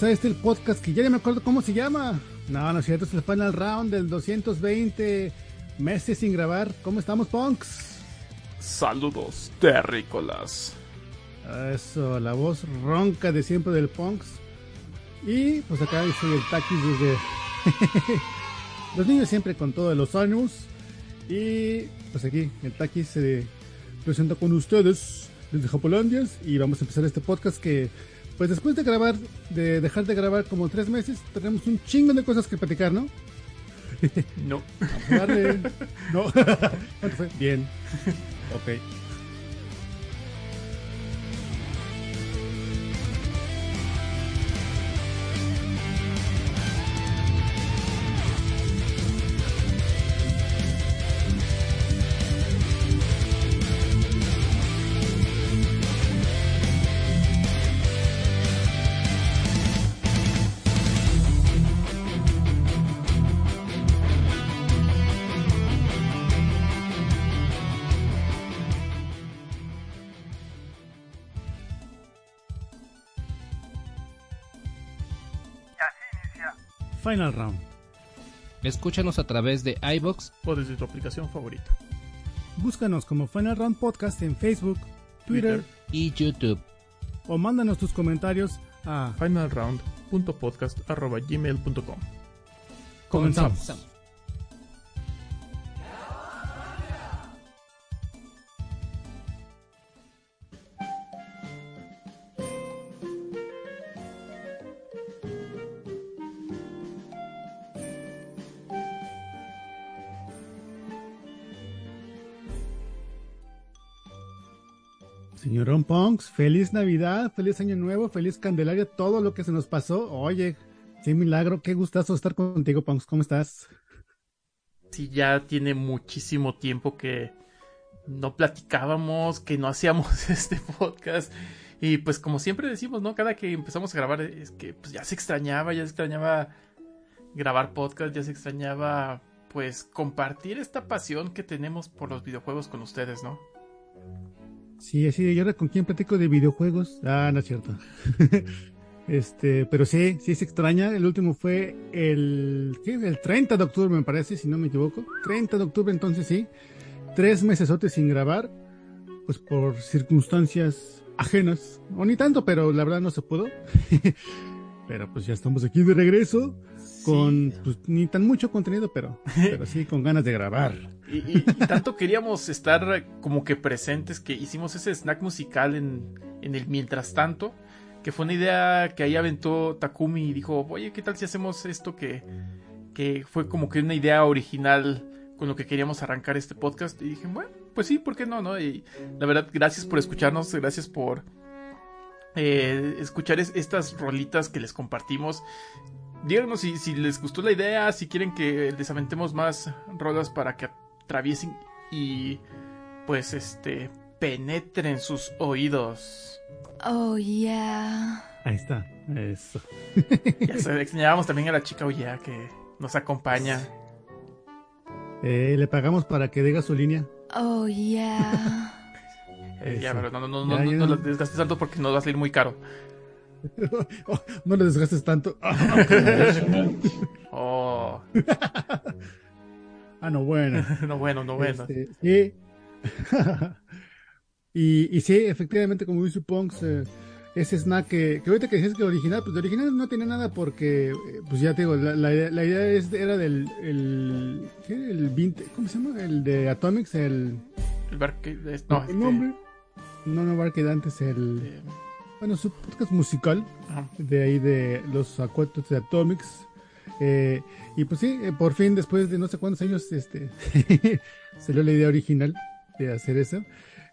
Bienvenidos a este el podcast que ya no me acuerdo cómo se llama. No, no es cierto, es el Final Round del 220 meses sin grabar. ¿Cómo estamos, punks? Saludos terrícolas. Eso, la voz ronca de siempre del punks. Y pues acá soy el Takis desde los niños siempre con todos los años. Y pues aquí el Takis se presenta con ustedes desde Japolandias y vamos a empezar este podcast que pues después de grabar, de dejar de grabar como tres meses, tenemos un chingo de cosas que platicar, ¿no? No. Vamos a darle. No. Bien. Ok. Final round. Escúchanos a través de iBox O desde tu aplicación favorita. Búscanos como Final Round Podcast en Facebook, Twitter, y YouTube. o mándanos tus comentarios a Finalround.podcast.gmail.com Comenzamos. Señorón Punks, feliz Navidad, feliz Año Nuevo, feliz Candelaria, todo lo que se nos pasó. Oye, qué milagro, qué gustazo estar contigo, Punks. ¿Cómo estás? Sí, ya tiene muchísimo tiempo que no platicábamos, que no hacíamos este podcast. Y pues como siempre decimos, ¿no? Cada que empezamos a grabar es que pues ya se extrañaba, ya se extrañaba grabar podcast, ya se extrañaba pues compartir esta pasión que tenemos por los videojuegos con ustedes, ¿no? Sí, así de, ¿y ahora con quién platico de videojuegos? Ah, no es cierto. este, pero sí, sí se extraña. El último fue el, ¿qué? El 30 de octubre, me parece, si no me equivoco. 30 de octubre, entonces sí. Tres meses sin grabar, pues por circunstancias ajenas. O ni tanto, pero la verdad no se pudo. pero pues ya estamos aquí de regreso. Con, pues, ni tan mucho contenido, pero, pero sí con ganas de grabar. Y, y- y tanto queríamos estar como que presentes que hicimos ese snack musical en, en el mientras tanto, que fue una idea que ahí aventó Takumi y dijo, oye, ¿qué tal si hacemos esto que, que fue como que una idea original con lo que queríamos arrancar este podcast? Y dije, bueno, pues sí, ¿por qué no? no? Y la verdad, gracias por escucharnos, gracias por eh, escuchar es- estas rolitas que les compartimos. Díganos si, si les gustó la idea, si quieren que les aventemos más rolas para que atraviesen y pues este penetren sus oídos. Oh, yeah. Ahí está, eso. Ya se extrañábamos también a la chica Oya que nos acompaña. Eh, le pagamos para que diga su línea. Oh, yeah. Eh, ya, pero no, no, no, no, Ya, no, no lo desgastes tanto porque nos va a salir muy caro. Oh, no le desgastes tanto. Oh, ah, no, bueno. no bueno, no bueno. Este, sí. y, y sí, efectivamente, como dice Punks, eh, ese snack que, que ahorita que dices que original, pues de original no tiene nada porque, eh, pues ya te digo, la, la, idea- la idea es, era del, el, ¿qué? El 20, ¿cómo se llama? El de Atomics, el, El bar que- es- no, el este, nombre. No, no, Barcade antes, el, eh, bueno, su podcast musical, ajá. de ahí de los acuerdos de Atomics. Eh, y pues sí, eh, por fin, después de no sé cuántos años, este, salió la idea original de hacer eso.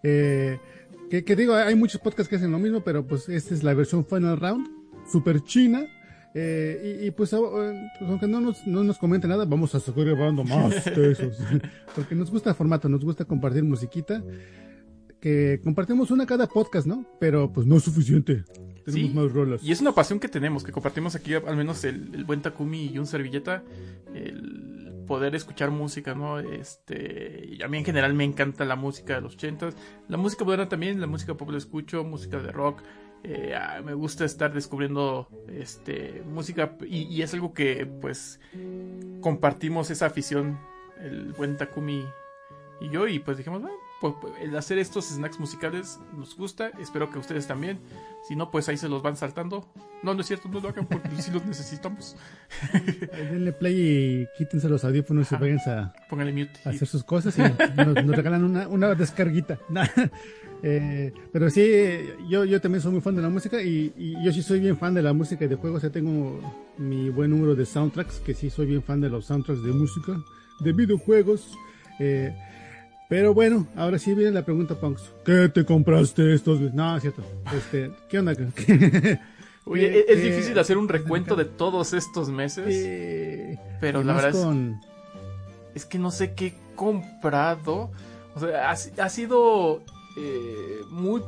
Eh, que, que digo, hay muchos podcasts que hacen lo mismo, pero pues esta es la versión Final Round, super china. Eh, y, y, pues, pues, aunque no nos, no nos comente nada, vamos a seguir grabando más de esos. Porque nos gusta el formato, nos gusta compartir musiquita. Que compartimos una cada podcast, ¿no? Pero pues no es suficiente. Tenemos Sí, más rolas. Y es una pasión que tenemos, que compartimos aquí, al menos el, el buen Takumi y un servilleta, el poder escuchar música, ¿no? Este, a mí en general me encanta la música de los ochentas, la música moderna también, la música pop la escucho, música de rock, eh, ah, me gusta estar descubriendo este música y, y es algo que pues compartimos esa afición, el buen Takumi y yo, y pues dijimos, "Ah, pues, pues, el hacer estos snacks musicales nos gusta, espero que ustedes también. Si no, pues ahí se los van saltando. No, no es cierto, no lo hagan porque sí los necesitamos. Denle play y quítense los audífonos y váyanse a, mute. hacer sus cosas y nos, nos regalan una, una descarguita. Eh, pero sí, yo, yo también soy muy fan de la música y, y yo sí soy bien fan de la música y de juegos. Ya tengo mi buen número de soundtracks, que sí soy bien fan de los soundtracks de música, de videojuegos. Eh, pero bueno, ahora sí viene la pregunta, Punks. ¿Qué te compraste estos? No, es cierto. Este, ¿Qué onda? Oye, ¿Qué- es, es difícil hacer un recuento de todos estos meses, Eh, pero la verdad es, con- es que no sé qué he comprado. O sea, ha sido eh, muy...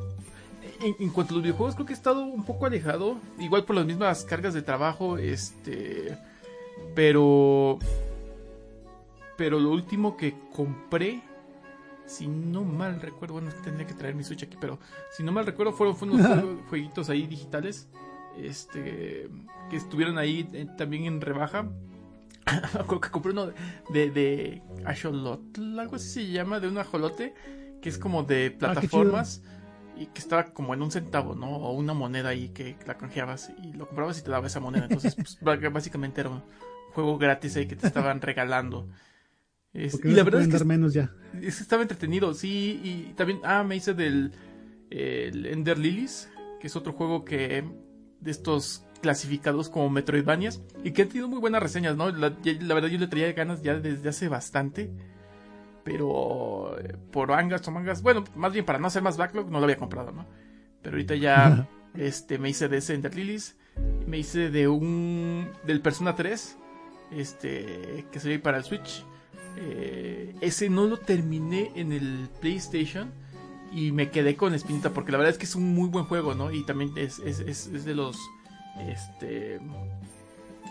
En, en cuanto a los videojuegos, creo que he estado un poco alejado. Igual por las mismas cargas de trabajo, este... Pero... Pero lo último que compré, si no mal recuerdo, bueno, tendría que traer mi Switch aquí, pero si no mal recuerdo, fueron, fueron unos jueguitos ahí digitales, este, que estuvieron ahí eh, también en rebaja. Creo que compré uno de, de Axolotl, algo así se llama, de un ajolote, que es como de plataformas. Y que estaba como en un centavo, ¿no? O una moneda ahí que la canjeabas y lo comprabas y te daba esa moneda. Entonces, pues, bá- básicamente era un juego gratis ahí que te estaban regalando. Es- porque y no la se verdad es que dar menos ya. es que estaba entretenido, sí, y también, ah, me hice del el Ender Lilies, que es otro juego que de estos clasificados como Metroidvanias y que han tenido muy buenas reseñas, ¿no? La, verdad yo le traía ganas ya desde hace bastante, pero eh, por mangas o mangas, bueno, más bien para no hacer más backlog no lo había comprado, ¿no? Pero ahorita ya este me hice de ese Ender Lilies, me hice de un del Persona 3, este que salió para el Switch. Eh, ese no lo terminé en el PlayStation y me quedé con espinita porque la verdad es que es un muy buen juego, ¿no? Y también es, es, es, es de los este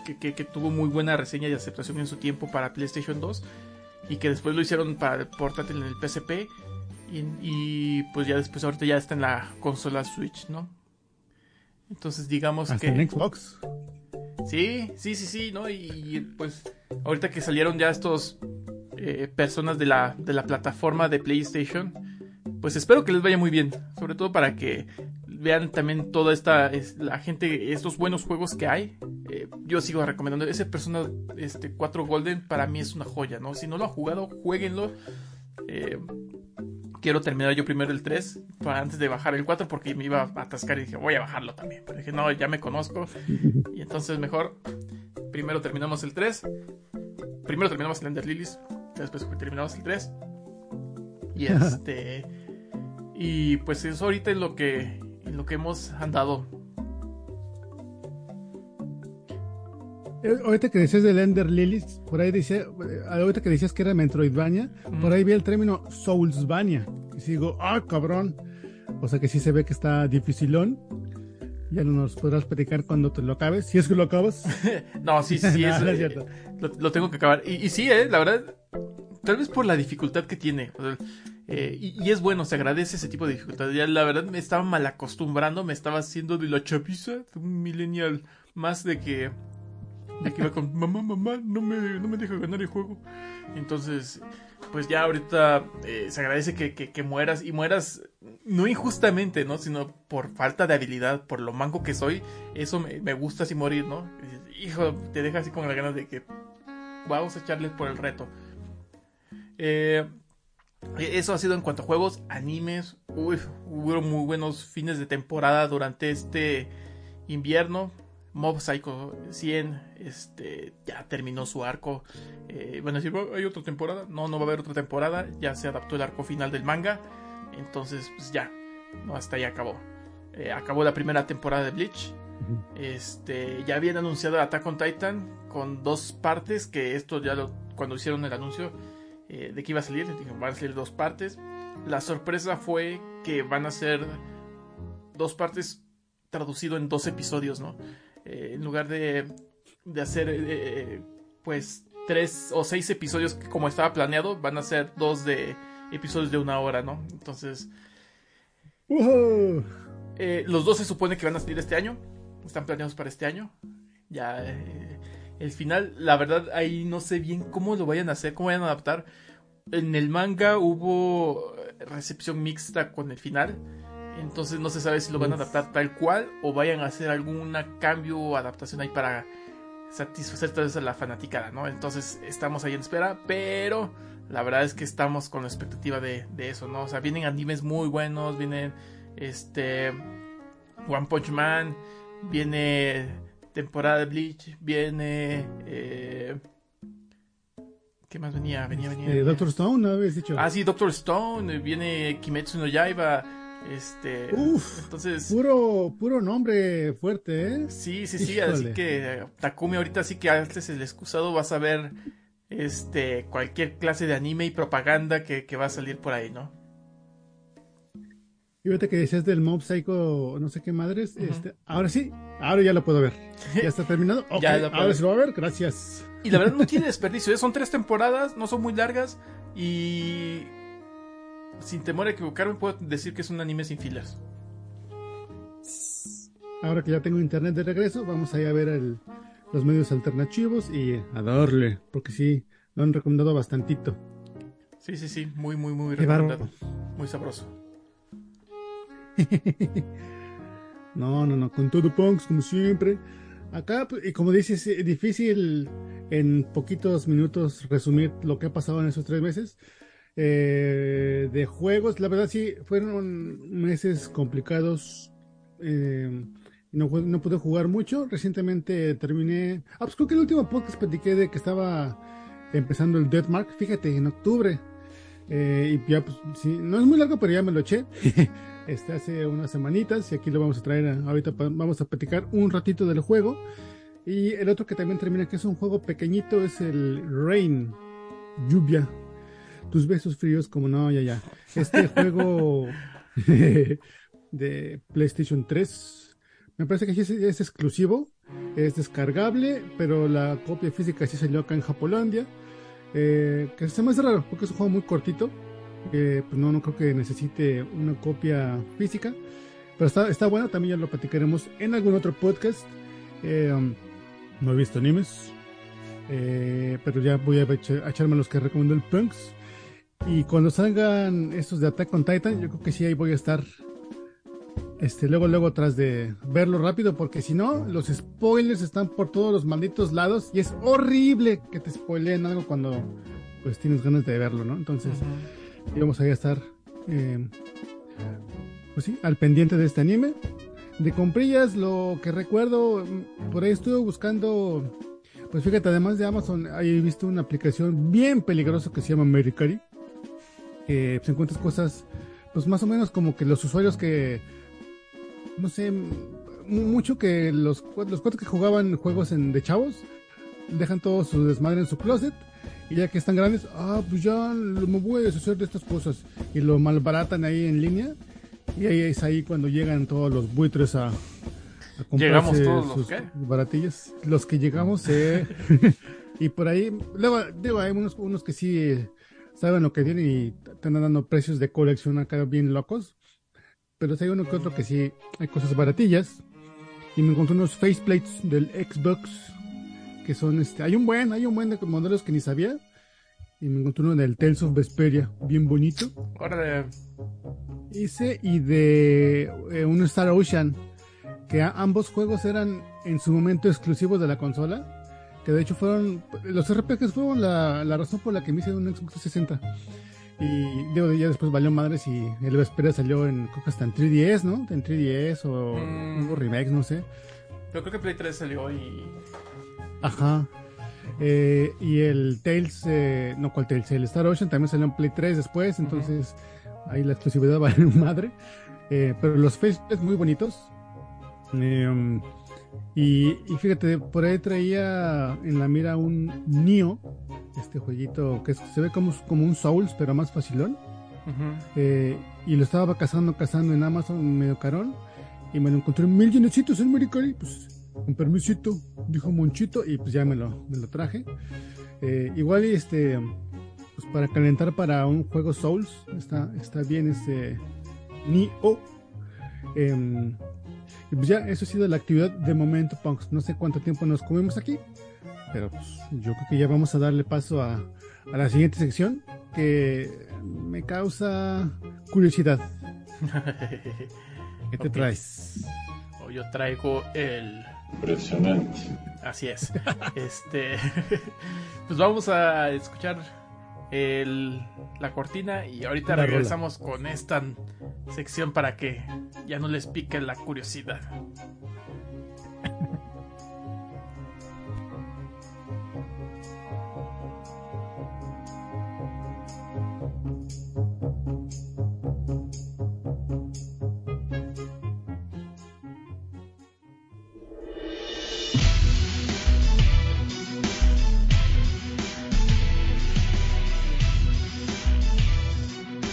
que, que- que tuvo muy buena reseña y aceptación en su tiempo para PlayStation 2 y que después lo hicieron para el portátil en el PSP y, y, pues ya después ahorita ya está en la consola Switch, ¿no? Entonces digamos Hasta que en Xbox. Sí, sí, sí, sí, ¿no? Y, pues ahorita que salieron ya estos eh, personas de la, de la plataforma de PlayStation, pues espero que les vaya muy bien, sobre todo para que vean también toda esta, es- la gente, estos buenos juegos que hay. Eh, yo sigo recomendando, ese Persona este, 4 Golden para mí es una joya, ¿no? Si no lo han jugado, jueguenlo. Eh, quiero terminar yo primero el 3 para antes de bajar el 4 porque me iba a atascar y dije voy a bajarlo también. Pero dije no, ya me conozco y entonces mejor primero terminamos el 3. Primero terminamos el Ender Lilies, después terminamos el 3. Y este y pues eso ahorita es lo que en lo que hemos andado. Ahorita que decías del Ender Lilies, por ahí decía, eh, ahorita que decías que era Metroidvania, por ahí vi el término Soulsvania. Y sigo, ah, cabrón. O sea que sí se ve que está dificilón. Ya no nos podrás platicar cuando te lo acabes, si es que lo acabas. No, sí, sí, es, no es eh, cierto. lo, lo tengo que acabar. Y, y sí, eh, la verdad, tal vez por la dificultad que tiene. o sea, eh, y, y es bueno, se agradece ese tipo de dificultad. Ya la verdad me estaba mal acostumbrando, me estaba haciendo de la chapiza, de un millennial más de que, de que iba con mamá, mamá, no me, no me deja ganar el juego. Entonces, pues ya ahorita eh, se agradece que, que, que mueras y mueras no injustamente, ¿no? Sino por falta de habilidad, por lo manco que soy. Eso me, me gusta así morir, ¿no? Hijo, te deja así con las ganas de que vamos a echarles por el reto. Eh, eso ha sido en cuanto a juegos, animes. Uy, hubo muy buenos fines de temporada durante este invierno. Mob Psycho 100 este, ya terminó su arco. Eh, bueno, si hay otra temporada. No, no va a haber otra temporada. Ya se adaptó el arco final del manga. Entonces, pues ya. No, hasta ahí acabó. Eh, acabó la primera temporada de Bleach. Este, ya habían anunciado Attack on Titan con dos partes. Que esto ya lo, cuando hicieron el anuncio eh, de que iba a salir, dijeron, van a salir dos partes. La sorpresa fue que van a ser dos partes traducido en dos episodios, ¿no? Eh, en lugar de, de hacer, eh, pues, tres o seis episodios como estaba planeado, van a ser dos de episodios de una hora, ¿no? Entonces, eh, los dos se supone que van a salir este año, están planeados para este año. Ya, eh, el final, la verdad, ahí no sé bien cómo lo vayan a hacer, cómo vayan a adaptar. En el manga hubo recepción mixta con el final. Entonces no se sabe si lo van a adaptar tal cual o vayan a hacer algún cambio o adaptación ahí para satisfacer tal vez a la fanaticada, ¿no? Entonces estamos ahí en espera, pero la verdad es que estamos con la expectativa de, de eso, ¿no? O sea, vienen animes muy buenos, vienen este One Punch Man, viene temporada de Bleach, viene... eh, ¿Qué más venía? Venía, venía. Eh, venía. Doctor Stone, ¿no habías dicho? Ah, sí, Doctor Stone, viene Kimetsu no Yaiba, este... Uf, entonces... Puro, puro nombre fuerte, ¿eh? Sí, sí, sí, así que eh, Takumi ahorita sí que haces el excusado, vas a ver este cualquier clase de anime y propaganda que, que va a salir por ahí, ¿no? Y ahorita que decías del Mob Psycho, no sé qué madres, este, ahora sí, ahora ya lo puedo ver. ¿Ya está terminado? Ya ahora sí lo va a ver, gracias. Y la verdad no tiene desperdicio, ¿eh? son tres temporadas, no son muy largas y sin temor a equivocarme puedo decir que es un anime sin fillers. Ahora que ya tengo internet de regreso, vamos a ir a ver el- los medios alternativos y a darle, porque sí, lo han recomendado bastantito. Sí, sí, sí, muy, muy, muy recomendado, muy sabroso. No, no, no, con todo punks, como siempre. Acá, pues, y como dices, es difícil en poquitos minutos resumir lo que ha pasado en esos tres meses. Eh, de juegos, la verdad sí, fueron meses complicados. eh, no, no pude jugar mucho. Recientemente terminé. Ah, pues creo que el último podcast platiqué de que estaba empezando el Deathmark. Fíjate, en octubre. Eh, y ya, pues, sí, no es muy largo, pero ya me lo eché. este hace unas semanitas y aquí lo vamos a traer. a- ahorita vamos a platicar un ratito del juego. Y el otro que también termina, que es un juego pequeñito, es el Rain, lluvia. Tus besos fríos, como no, ya, ya. Este juego de PlayStation 3, me parece que es, es exclusivo, es descargable, pero la copia física sí salió acá en Japolandia. Eh, que se me hace raro, porque es un juego muy cortito. pues no, no creo que necesite una copia física. Pero está, está bueno, también ya lo platicaremos en algún otro podcast. Eh, um, no he visto animes. eh, pero ya voy a, echa- a echarme los que recomendó el Punks. Y cuando salgan estos de Attack on Titan, yo creo que sí ahí voy a estar. Este, luego, luego tras de verlo rápido, porque si no, los spoilers están por todos los malditos lados y es horrible que te spoileen algo cuando pues tienes ganas de verlo, ¿no? Entonces, y vamos a estar eh, pues sí, al pendiente de este anime. De comprillas, lo que recuerdo, mm, por ahí estuve buscando, pues fíjate, además de Amazon, ahí he visto una aplicación bien peligrosa que se llama Mericari, que pues, encuentras cosas, pues más o menos como que los usuarios que, no sé, mucho que los, los cuatro que jugaban juegos en, de chavos, dejan todo su desmadre en su closet y ya que están grandes, ah, pues ya me voy a deshacer de estas cosas y lo malbaratan ahí en línea y ahí es ahí cuando llegan todos los buitres a, a comprarse ¿Llegamos todos los sus qué? baratillas, los que llegamos eh, y por ahí, luego, digo, hay unos, unos que sí saben lo que tienen y andan dando precios de colección acá bien locos. Pero si hay uno que otro que sí hay cosas baratillas. Y me encontré unos faceplates del Xbox que son este, hay un buen, hay un buen de modelos que ni sabía. Y me encontré uno del Tales of Vesperia, bien bonito. Órale. Ese y de eh, un Star Ocean, que ambos juegos eran en su momento exclusivos de la consola. Que de hecho fueron, los RPGs fueron la, la razón por la que me hice un Xbox 360. Y digo, ya después valió madres y el Vesperia salió en, creo que hasta en 3DS, ¿no? En 3DS o Mm. hubo remakes, no sé. Pero creo que Play 3 salió y. Ajá. Eh, y el Tales, eh, no, ¿cuál Tales? El Star Ocean también salió en Play 3 después, entonces ahí la exclusividad vale madre. Eh, pero los faceplates muy bonitos. Eh, y, y fíjate, por ahí traía en la mira un Nio, este jueguito que es- se ve como, como un Souls, pero más facilón. Ujú. Eh, y lo estaba cazando, cazando en Amazon medio carón. Y me lo encontré en mil llenecitos en Mericari. Pues con permisito, dijo Monchito. Y pues ya me lo, me lo traje. Eh, igual este, pues para calentar para un juego Souls, está, está bien este Nioh. Em, y pues ya, eso ha sido la actividad de momento, Punks. No sé cuánto tiempo nos comemos aquí. Pero pues yo creo que ya vamos a darle paso a, a la siguiente sección que me causa curiosidad. ¿Qué te traes? O yo traigo el. Impresionante. Así es. este. pues vamos a escuchar el, la cortina y ahorita La regresamos con esta sección para que ya no les pique la curiosidad.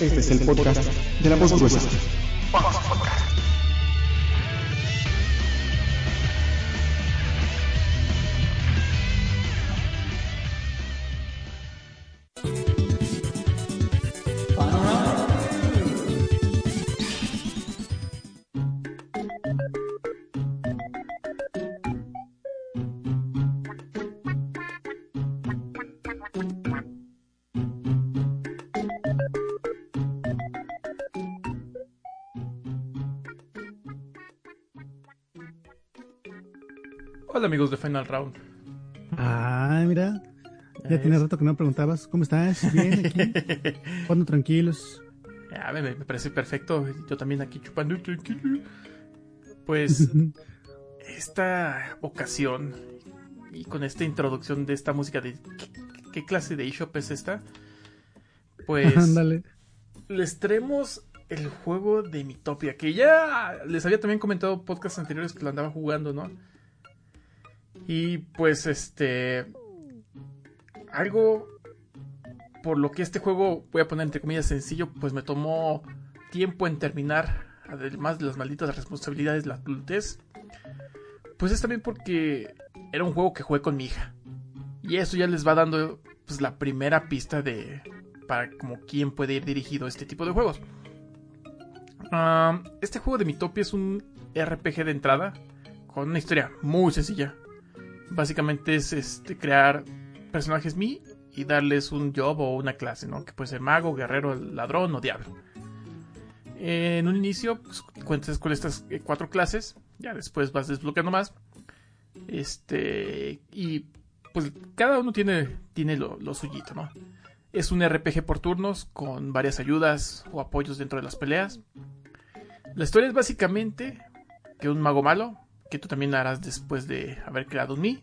Este es el podcast de la voz gruesa. Amigos de Final Round. Ah, mira. Ya tiene rato que no me preguntabas. ¿Cómo estás? Bien, aquí. Jugando tranquilos. Ya, me, me parece perfecto. Yo también aquí chupando tranquilo. Pues esta ocasión y con esta introducción de esta música de ¿qué, qué clase de eShop es esta? Pues Ándale. les traemos el juego de Mitopia, que ya les había también comentado podcasts anteriores que lo andaba jugando, ¿no? Y pues este algo por lo que este juego voy a poner entre comillas sencillo, pues me tomó tiempo en terminar, además de las malditas responsabilidades de la adultez. Pues es también porque era un juego que jugué con mi hija. Y eso ya les va dando pues la primera pista de para como quién puede ir dirigido este tipo de juegos. Ah, este juego de Mitopia es un RPG de entrada con una historia muy sencilla. Básicamente es este crear personajes Mi y darles un job o una clase, ¿no? Que puede ser mago, guerrero, ladrón o diablo. En un inicio pues, cuentas con estas eh, cuatro clases, ya después vas desbloqueando más. Este y pues cada uno tiene tiene lo, lo suyito, ¿no? Es un RPG por turnos con varias ayudas o apoyos dentro de las peleas. La historia es básicamente que un mago malo, que tú también harás después de haber creado un Mi,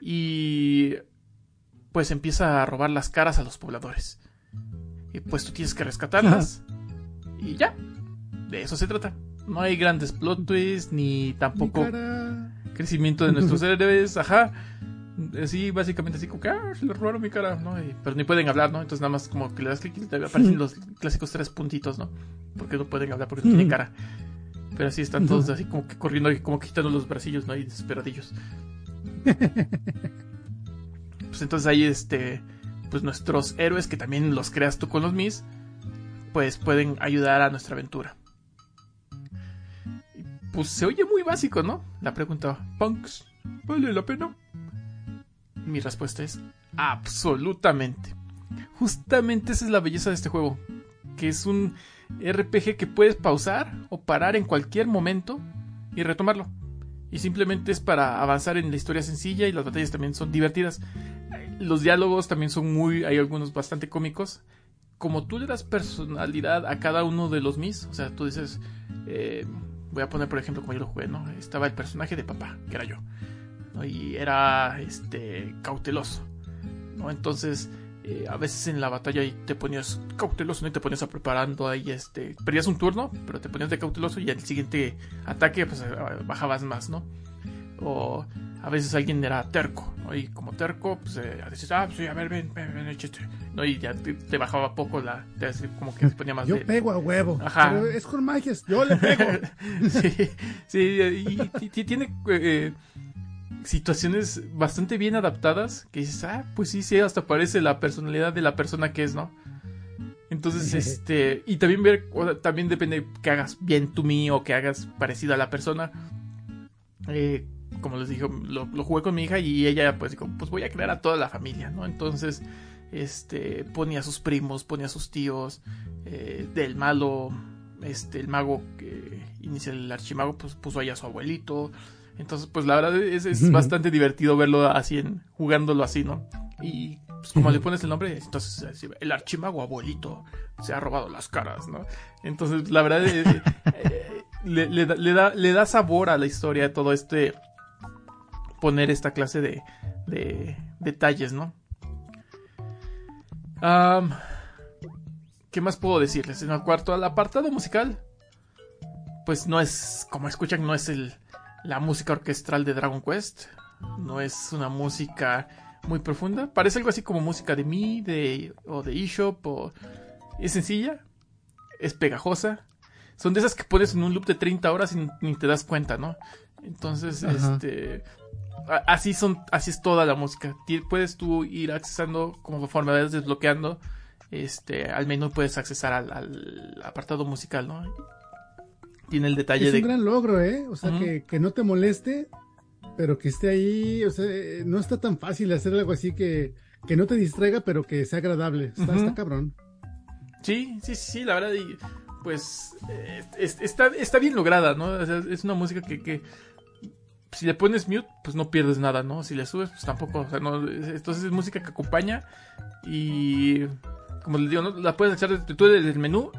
y pues empieza a robar las caras a los pobladores. Y pues tú tienes que rescatarlas. y ya, de eso se trata. No hay grandes plot twists, ni tampoco crecimiento de nuestros héroes, ajá. Sí, básicamente así como que, ah, se le robaron mi cara, ¿no? Y- pero ni pueden hablar, ¿no? Entonces nada más como que le das clic y te aparecen los clásicos tres puntitos, ¿no? Porque no pueden hablar porque no tienen cara. Pero así están todos así como que corriendo y como quitando los bracillos, ¿no? Y desesperadillos. pues entonces ahí este pues nuestros héroes, que también los creas tú con los Mis, pues pueden ayudar a nuestra aventura. Pues se oye muy básico, ¿no? La pregunta, Punks, ¿vale la pena? Mi respuesta es absolutamente. Justamente esa es la belleza de este juego, que es un RPG que puedes pausar o parar en cualquier momento y retomarlo. Y simplemente es para avanzar en la historia sencilla y las batallas también son divertidas. Los diálogos también son muy, hay algunos bastante cómicos. Como tú le das personalidad a cada uno de los mis, o sea, tú dices, eh, voy a poner por ejemplo como yo lo jugué, ¿no? Estaba el personaje de papá, que era yo, ¿no? Y era, este, cauteloso, ¿no? Entonces, eh, a veces en la batalla ahí te ponías cauteloso, ¿no? Y te ponías a preparando ahí, este, perdías un turno, pero te ponías de cauteloso y al siguiente ataque, pues eh, bajabas más, ¿no? O a veces alguien era terco, ¿no? Y como terco, pues eh, ah, pues sí, a ver, ven, ven, ven, échate, ¿no? Y ya te, te bajaba poco la, te, como que se ponía más Yo de... pego a huevo. Ajá. Pero es con magias. Yo le pego. sí, sí, y, y- y tiene eh, situaciones bastante bien adaptadas que dices, ah, pues sí, sí, hasta parece la personalidad de la persona que es, ¿no? Entonces, este, y también ver, o sea, también depende que hagas bien tú mío o que hagas parecido a la persona. Eh, como les dije, lo, lo jugué con mi hija y ella, pues, dijo, pues voy a crear a toda la familia, ¿no? Entonces, este, ponía a sus primos, ponía a sus tíos, eh, del malo, este, el mago que inicia el archimago, pues puso ahí a su abuelito. Entonces, pues la verdad es, es bastante divertido verlo así, en, jugándolo así, ¿no? Y pues como le pones el nombre, entonces así, el archimago abuelito se ha robado las caras, ¿no? Entonces, la verdad, eh, eh, le, le da, le, da, le da sabor a la historia todo este, poner esta clase de, de detalles, ¿no? ¿Qué más puedo decirles? En el cuarto, al apartado musical, pues no es, como escuchan, no es el, la música orquestral de Dragon Quest. No es una música muy profunda. Parece algo así como música de Mi, de, o de eShop, o... Es sencilla, es pegajosa. Son de esas que pones en un loop de 30 horas y ni te das cuenta, ¿no? Entonces, Ajá. este... Así son, así es toda la música. Puedes tú ir accesando como conforme vayas desbloqueando este al menú puedes accesar al, al apartado musical, ¿no? Tiene el detalle Es de un gran logro, ¿eh? O sea, que, que no te moleste, pero que esté ahí. O sea, no está tan fácil hacer algo así que, que no te distraiga, pero que sea agradable. Está, cabrón. Sí, sí, sí, la verdad, y, pues eh, es- está, está bien lograda, ¿no? O sea, es una música que, que si le pones mute, pues no pierdes nada, ¿no? Si le subes, pues tampoco, o sea, no, es- entonces es música que acompaña y, como les digo, ¿no? La puedes echar tú desde el menú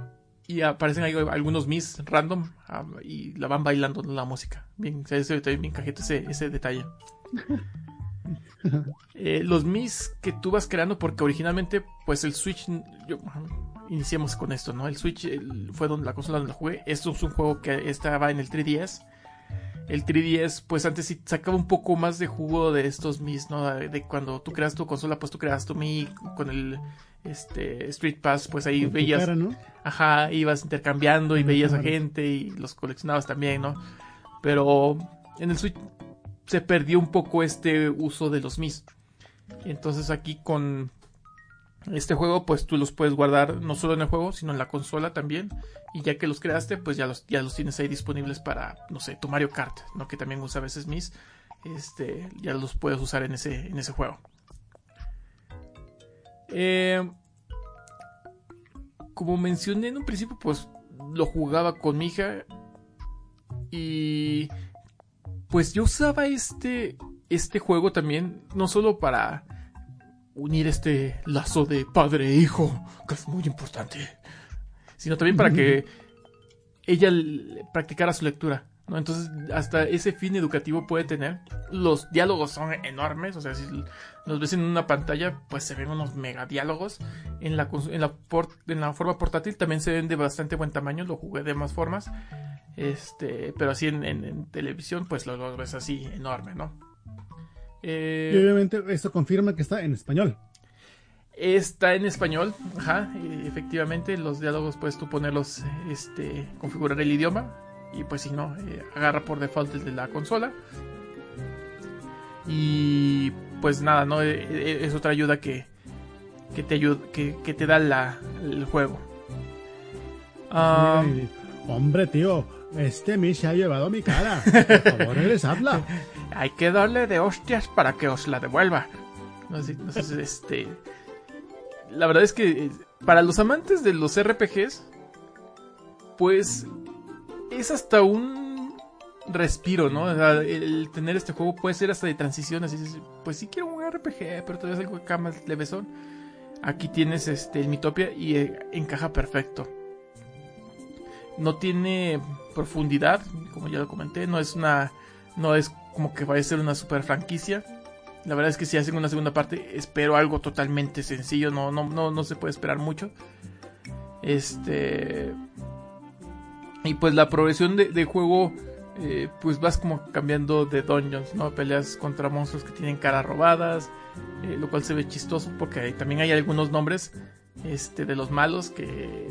y aparecen ahí algunos mis random ah, y la van bailando la música. Bien, ese, bien cajete ese, ese detalle. Eh, los mis que tú vas creando, porque originalmente, pues el Switch, yo, iniciemos con esto, ¿no? El Switch el- fue donde la consola donde la jugué. Esto es un juego que estaba en el 3DS. El 3DS, pues antes sí sacaba un poco más de jugo de estos mis, ¿no? De, de cuando tú creas tu consola, pues tú creas tu Mi con el este Street Pass, pues ahí veías. cara, ¿no? Ajá, ibas intercambiando y veías a gente y los coleccionabas también, ¿no? Pero en el Switch se perdió un poco este uso de los Mis. Entonces aquí con este juego, pues tú los puedes guardar no solo en el juego, sino en la consola también. Y ya que los creaste, pues ya los, ya los tienes ahí disponibles para, no sé, tu Mario Kart, ¿no? Que también usa a veces Mis. Este, ya los puedes usar en ese, en ese juego. Eh, como mencioné en un principio, pues lo jugaba con mi hija. Y pues yo usaba este, este juego también, no solo para unir este lazo de padre e hijo, que es muy importante, sino también para que ella practicara su lectura. ¿No? Entonces, hasta ese fin educativo puede tener. Los diálogos son enormes, o sea, si los ves en una pantalla, pues se ven unos mega diálogos. En la, en la, por- en la forma portátil también se ven de bastante buen tamaño, lo jugué de más formas. Este, pero así en, en- en televisión, pues lo, lo ves así enorme, ¿no? Eh, Y obviamente esto confirma que está en español. Está en español, ajá, e- efectivamente, los diálogos puedes tú ponerlos, este, configurar el idioma y pues si no, eh, agarra por default el de la consola. Y pues nada, ¿no? Eh, eh, es otra ayuda que, que te ayuda, que, que te da la, el juego. Ah, Hombre, tío, este Mish se ha llevado mi cara. Por favor, regresadla. hay que darle de hostias para que os la devuelva. Este. La verdad es que para los amantes de los RPGs, pues es hasta un respiro, ¿no? O sea, el tener este juego puede ser hasta de transición, pues sí quiero un RPG, pero todavía es algo acá más levesón. Aquí tienes este el Mitopia y eh, encaja perfecto. No tiene profundidad, como ya lo comenté, no es una no es como que vaya a ser una super franquicia. La verdad es que si hacen una segunda parte, espero algo totalmente sencillo, no, no, no, no se puede esperar mucho. Este. Y pues la progresión de, de juego, eh, pues vas como cambiando de dungeons, ¿no? Peleas contra monstruos que tienen caras robadas, eh, lo cual se ve chistoso porque también hay algunos nombres este, de los malos que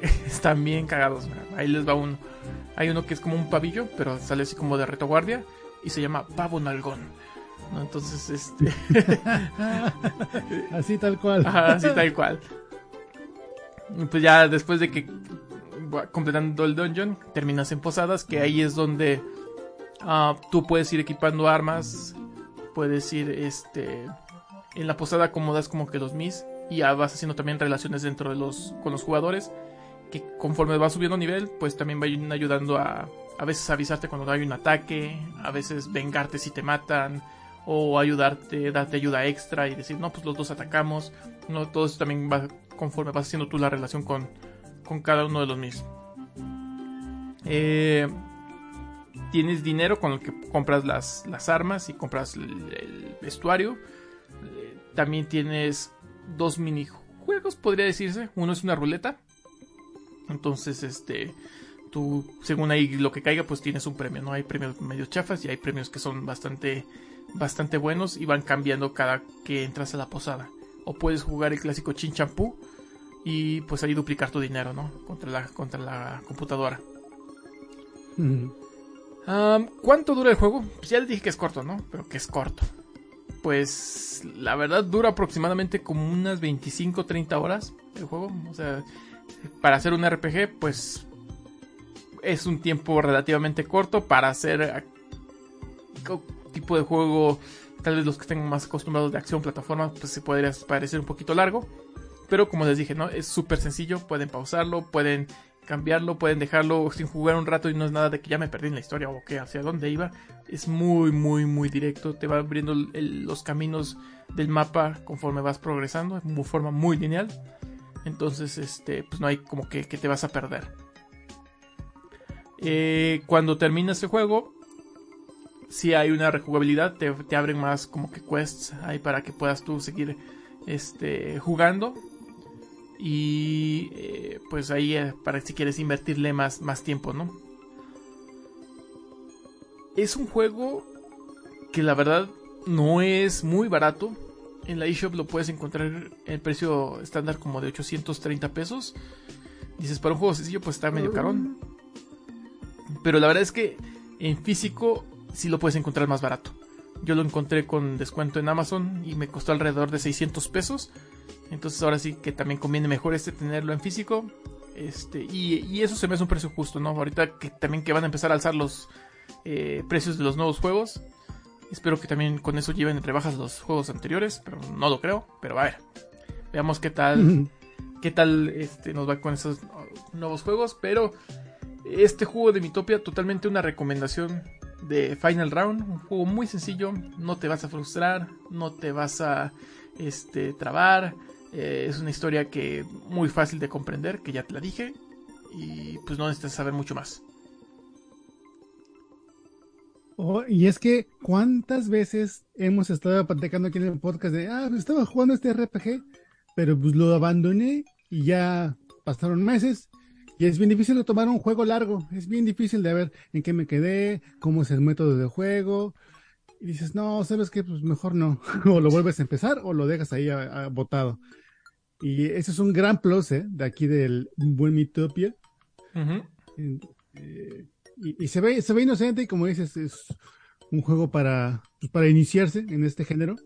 están bien cagados. Ahí les va uno. Hay uno que es como un pavillo, pero sale así como de retaguardia y se llama Pavo Nalgón. ¿no? Entonces, este. Así tal cual. Ajá, así tal cual. Pues ya después de que completando el dungeon, terminas en posadas, que ahí es donde ah, tú puedes ir equipando armas, puedes ir este en la posada acomodas como que los mis y ya vas haciendo también relaciones dentro de los con los jugadores que conforme vas subiendo nivel, pues también van ayudando a a veces avisarte cuando hay un ataque, a veces vengarte si te matan o ayudarte, darte ayuda extra y decir, no, pues los dos atacamos. No, todo eso también va conforme vas haciendo tú la relación con, con cada uno de los mis. Eh, tienes dinero con el que compras las, las armas y compras el, vestuario. Eh, también tienes dos minijuegos, podría decirse. Uno es una ruleta. Entonces, este, tú, según ahí lo que caiga, pues tienes un premio, ¿no? Hay premios medio chafas y hay premios que son bastante, bastante buenos y van cambiando cada que entras a la posada. O puedes jugar el clásico chin champú y pues ahí duplicar tu dinero, ¿no? Contra la, contra la computadora. ¿Cuánto dura el juego? Pues ya les dije que es corto, ¿no? Pero que es corto. Pues la verdad dura aproximadamente como unas 25-30 horas el juego. O sea, para hacer un RPG, pues es un tiempo relativamente corto para hacer a- co- tipo de juego. Tal vez los que estén más acostumbrados de acción, plataforma, pues se podría parecer un poquito largo. Pero como les dije, ¿no? Es súper sencillo. Pueden pausarlo, pueden cambiarlo, pueden dejarlo sin jugar un rato y no es nada de que ya me perdí en la historia o que hacia dónde iba. Es muy, muy, muy directo. Te va abriendo los caminos del mapa conforme vas progresando de forma muy lineal. Entonces, este, pues no hay como que, que te vas a perder. Eh, cuando terminas el juego, si hay una rejugabilidad, te, te abren más como que quests ahí para que puedas tú seguir este, jugando. Y eh, pues ahí para si quieres invertirle más, más tiempo, ¿no? Es un juego que la verdad no es muy barato. En la eShop lo puedes encontrar el precio estándar como de 830 pesos. Dices, para un juego sencillo pues está medio carón. Pero la verdad es que en físico sí lo puedes encontrar más barato. Yo lo encontré con descuento en Amazon y me costó alrededor de 600 pesos. Entonces ahora sí que también conviene mejor este tenerlo en físico. Este, y, y eso se me hace un precio justo, ¿no? Ahorita que también que van a empezar a alzar los eh, precios de los nuevos juegos. Espero que también con eso lleven rebajas los juegos anteriores, pero no lo creo. Pero a ver, veamos qué tal, qué tal este, nos va con esos nuevos juegos. Pero este juego de Mitopia, totalmente una recomendación de Final Round. Un juego muy sencillo, no te vas a frustrar, no te vas a este, trabar. Eh, es una historia que muy fácil de comprender, que ya te la dije. Y pues no necesitas saber mucho más. Oh, y es que, ¿cuántas veces hemos estado platicando aquí en el podcast de, ah, pues estaba jugando este RPG, pero pues lo abandoné y ya pasaron meses y es bien difícil de tomar un juego largo, es bien difícil de ver en qué me quedé, cómo es el método de juego. Y dices, no, sabes que pues mejor no, o lo vuelves a empezar o lo dejas ahí a- a- botado. Y ese es un gran plus ¿eh? de aquí del buen Mitopia. Eh, y, y se ve, se ve inocente y como dices, es un juego para, pues, para iniciarse en este género.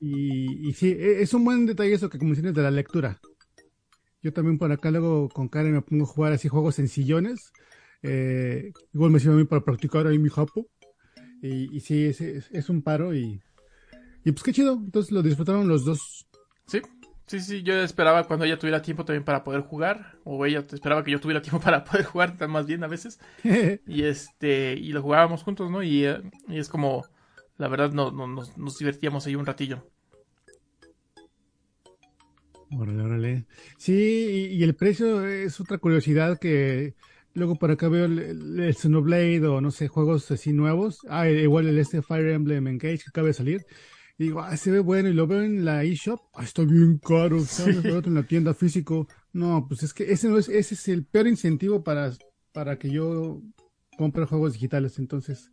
Y, y sí, e- es un buen detalle eso que mencionas de la lectura. Yo también por acá luego con Karen me pongo a jugar así juegos sencillones. Eh, igual me sirve a mí para practicar ahí mi japo. Y, y sí, es, es, es un paro y, y pues qué chido. Entonces lo disfrutaron los dos. Sí, sí, sí, yo esperaba cuando ella tuviera tiempo también para poder jugar, o ella esperaba que yo tuviera tiempo para poder jugar, más bien a veces, y este, y lo jugábamos juntos, ¿no? Y, eh, y es como, la verdad, no, no- nos, nos divertíamos ahí un ratillo. Órale, órale. Sí, y, y el precio es otra curiosidad que luego por acá veo el, el, Xenoblade o no sé, juegos así nuevos. Ah, igual el este Fire Emblem Engage que acaba de salir. Y digo, ah, se ve bueno y lo veo en la eShop. Ah, está bien caro. otro en la tienda físico. No, pues es que ese no es, ese es el peor incentivo para, para que yo compre juegos digitales. Entonces,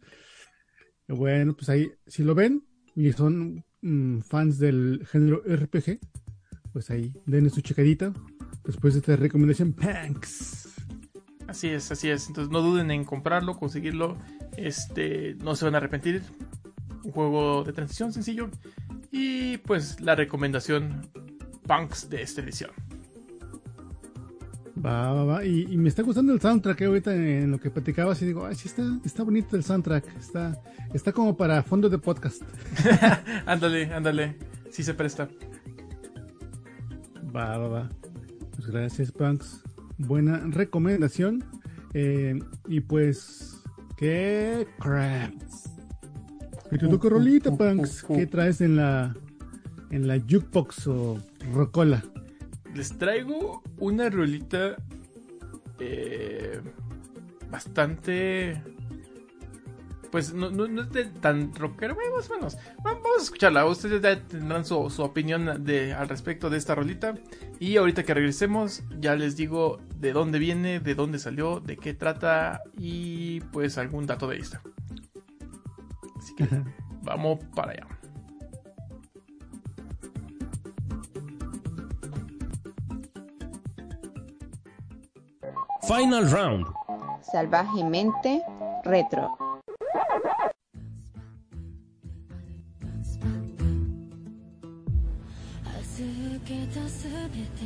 bueno, pues ahí, si lo ven y son mm, fans del género RPG, pues ahí, denle su checadita. Después de esta recomendación, Panks. Así es, así es. Entonces no duden en comprarlo, conseguirlo. Este, no se van a arrepentir. Un juego de transición sencillo. Y pues la recomendación punks de esta edición. Va, va, va. Y, y me está gustando el soundtrack eh, ahorita en lo que platicabas y digo, ay, sí está, está bonito el soundtrack. Está, está como para fondo de podcast. ándale, ándale. Sí se presta. Va, va, va. Pues gracias, Punks. Buena recomendación. Eh, y pues, ¿qué craps? Y te toca rolita, Punks. ¿Qué traes en la, en la jukebox o rocola? Les traigo una rolita eh, bastante. Pues no, no, no es de tan rockero, bueno, más o menos. Va- Vamos a escucharla. Ustedes ya tendrán su, su opinión de, al respecto de esta rolita. Y ahorita que regresemos, ya les digo de dónde viene, de dónde salió, de qué trata y pues algún dato de esta. Así que vamos para allá. Final Round. Salvajemente retro. 預けたすべて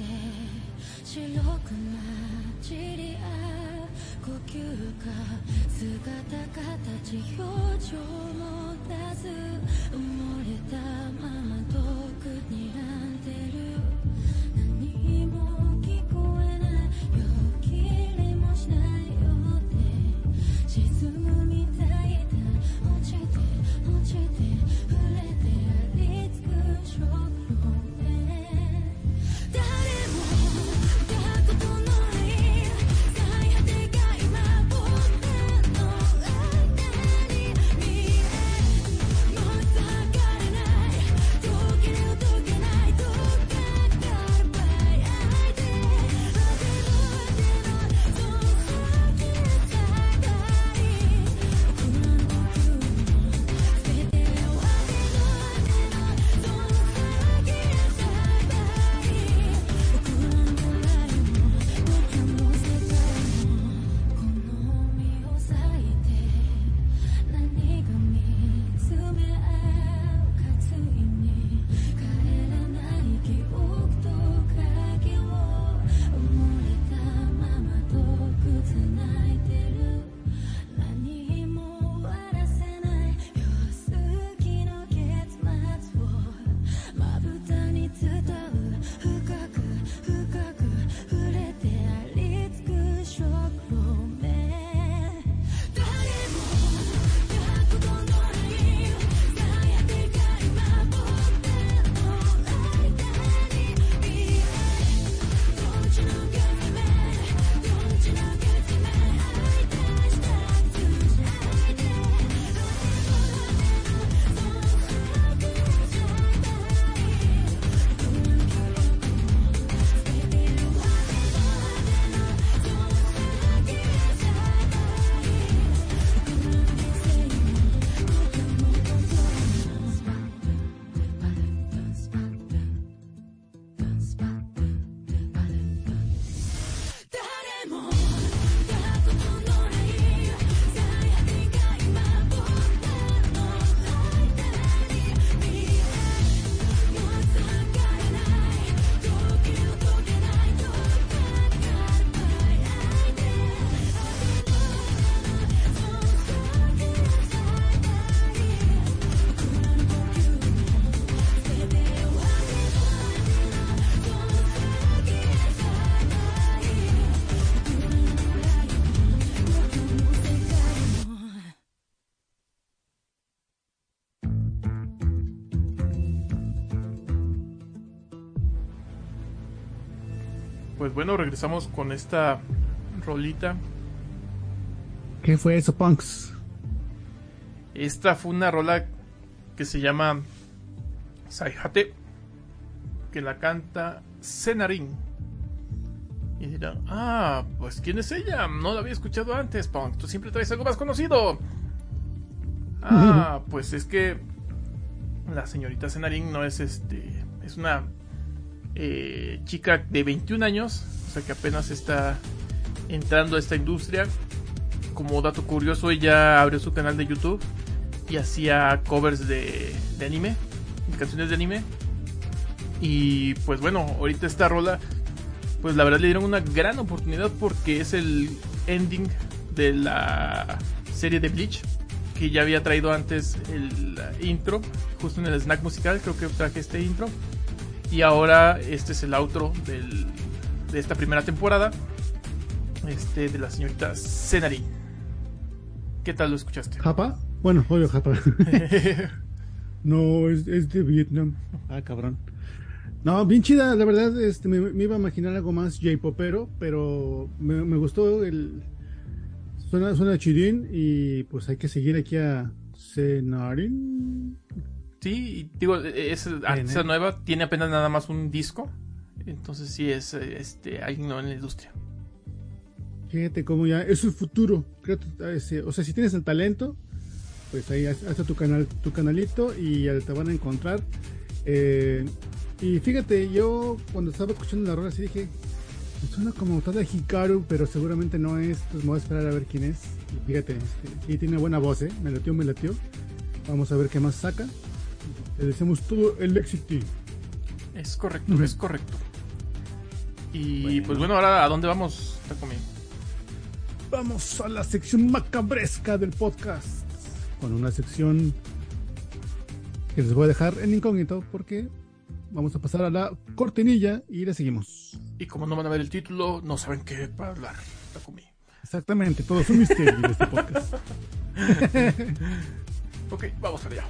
白く混じり合う呼吸か姿形表情も出ず埋もれたまま遠くにらんでる。何も聞こえないよ。きりもしないようで沈む pues bueno, regresamos con esta rolita. ¿Qué fue eso, punks? Esta fue una rola que se llama Saihate, que la canta Senarin. Y dirán, ah, pues ¿quién es ella? No la había escuchado antes, Punk. Tú siempre traes algo más conocido. Ah, pues es que la señorita Senarin no es este. Es una eh, chica de 21 años, o sea que apenas está entrando a esta industria. Como dato curioso, ella abrió su canal de YouTube y hacía covers de, anime, canciones de anime. Y pues bueno, ahorita esta rola, pues la verdad le dieron una gran oportunidad porque es el ending de la serie de Bleach, que ya había traído antes el intro, justo en el snack musical, creo que traje este intro. Y ahora este es el outro del, de esta primera temporada, este de la señorita Senari. ¿Qué tal lo escuchaste? ¿Japa? Bueno, obvio, Japa. no, es, es, de Vietnam. Ah, cabrón. No, bien chida, la verdad, este, me, me iba a imaginar algo más J-popero, pero me, me, gustó el... Suena, suena chidín y pues hay que seguir aquí a Senarin. Sí, digo, es artista nueva, tiene apenas nada más un disco, entonces sí es este alguien nuevo en la industria. Fíjate cómo ya es el futuro. O sea, si tienes el talento, pues ahí haz tu canal, tu canalito y ya te van a encontrar. Eh, y fíjate, yo cuando estaba escuchando la rola así dije, suena como toda Hikaru, pero seguramente no es. Pues me voy a esperar a ver quién es. Y fíjate, este, sí tiene buena voz, ¿eh? Me latió, me latió. Vamos a ver qué más saca. Le deseamos todo el éxito. Es correcto, uh -huh. es correcto. Y bueno. pues bueno, ahora ¿a dónde vamos, Takumi? Vamos a la sección macabresca del podcast. Con una sección que les voy a dejar en incógnito porque vamos a pasar a la cortinilla y le seguimos. Y como no van a ver el título, no saben qué para hablar, Takumi. Exactamente, todo es un misterio en este podcast. ok, vamos allá.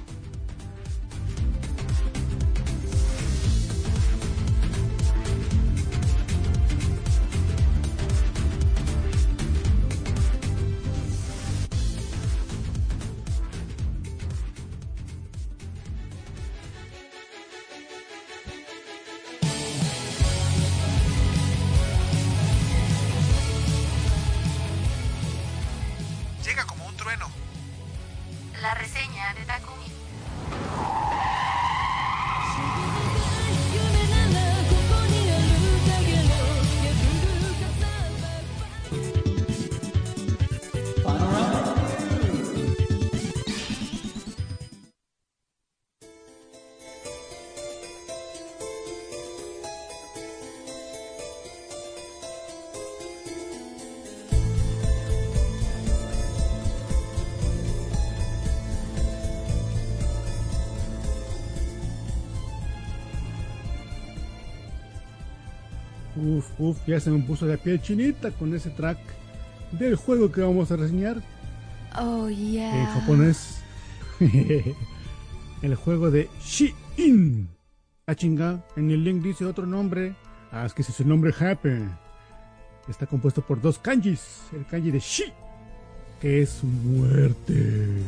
Uf, ya se me puso la piel chinita con ese track del juego que vamos a reseñar. Oh, yeah. En japonés. el juego de Shi-In. A chinga, en el link dice otro nombre. Ah, es que ese es el nombre Happen. Está compuesto por dos kanjis. El kanji de Shi, que es muerte.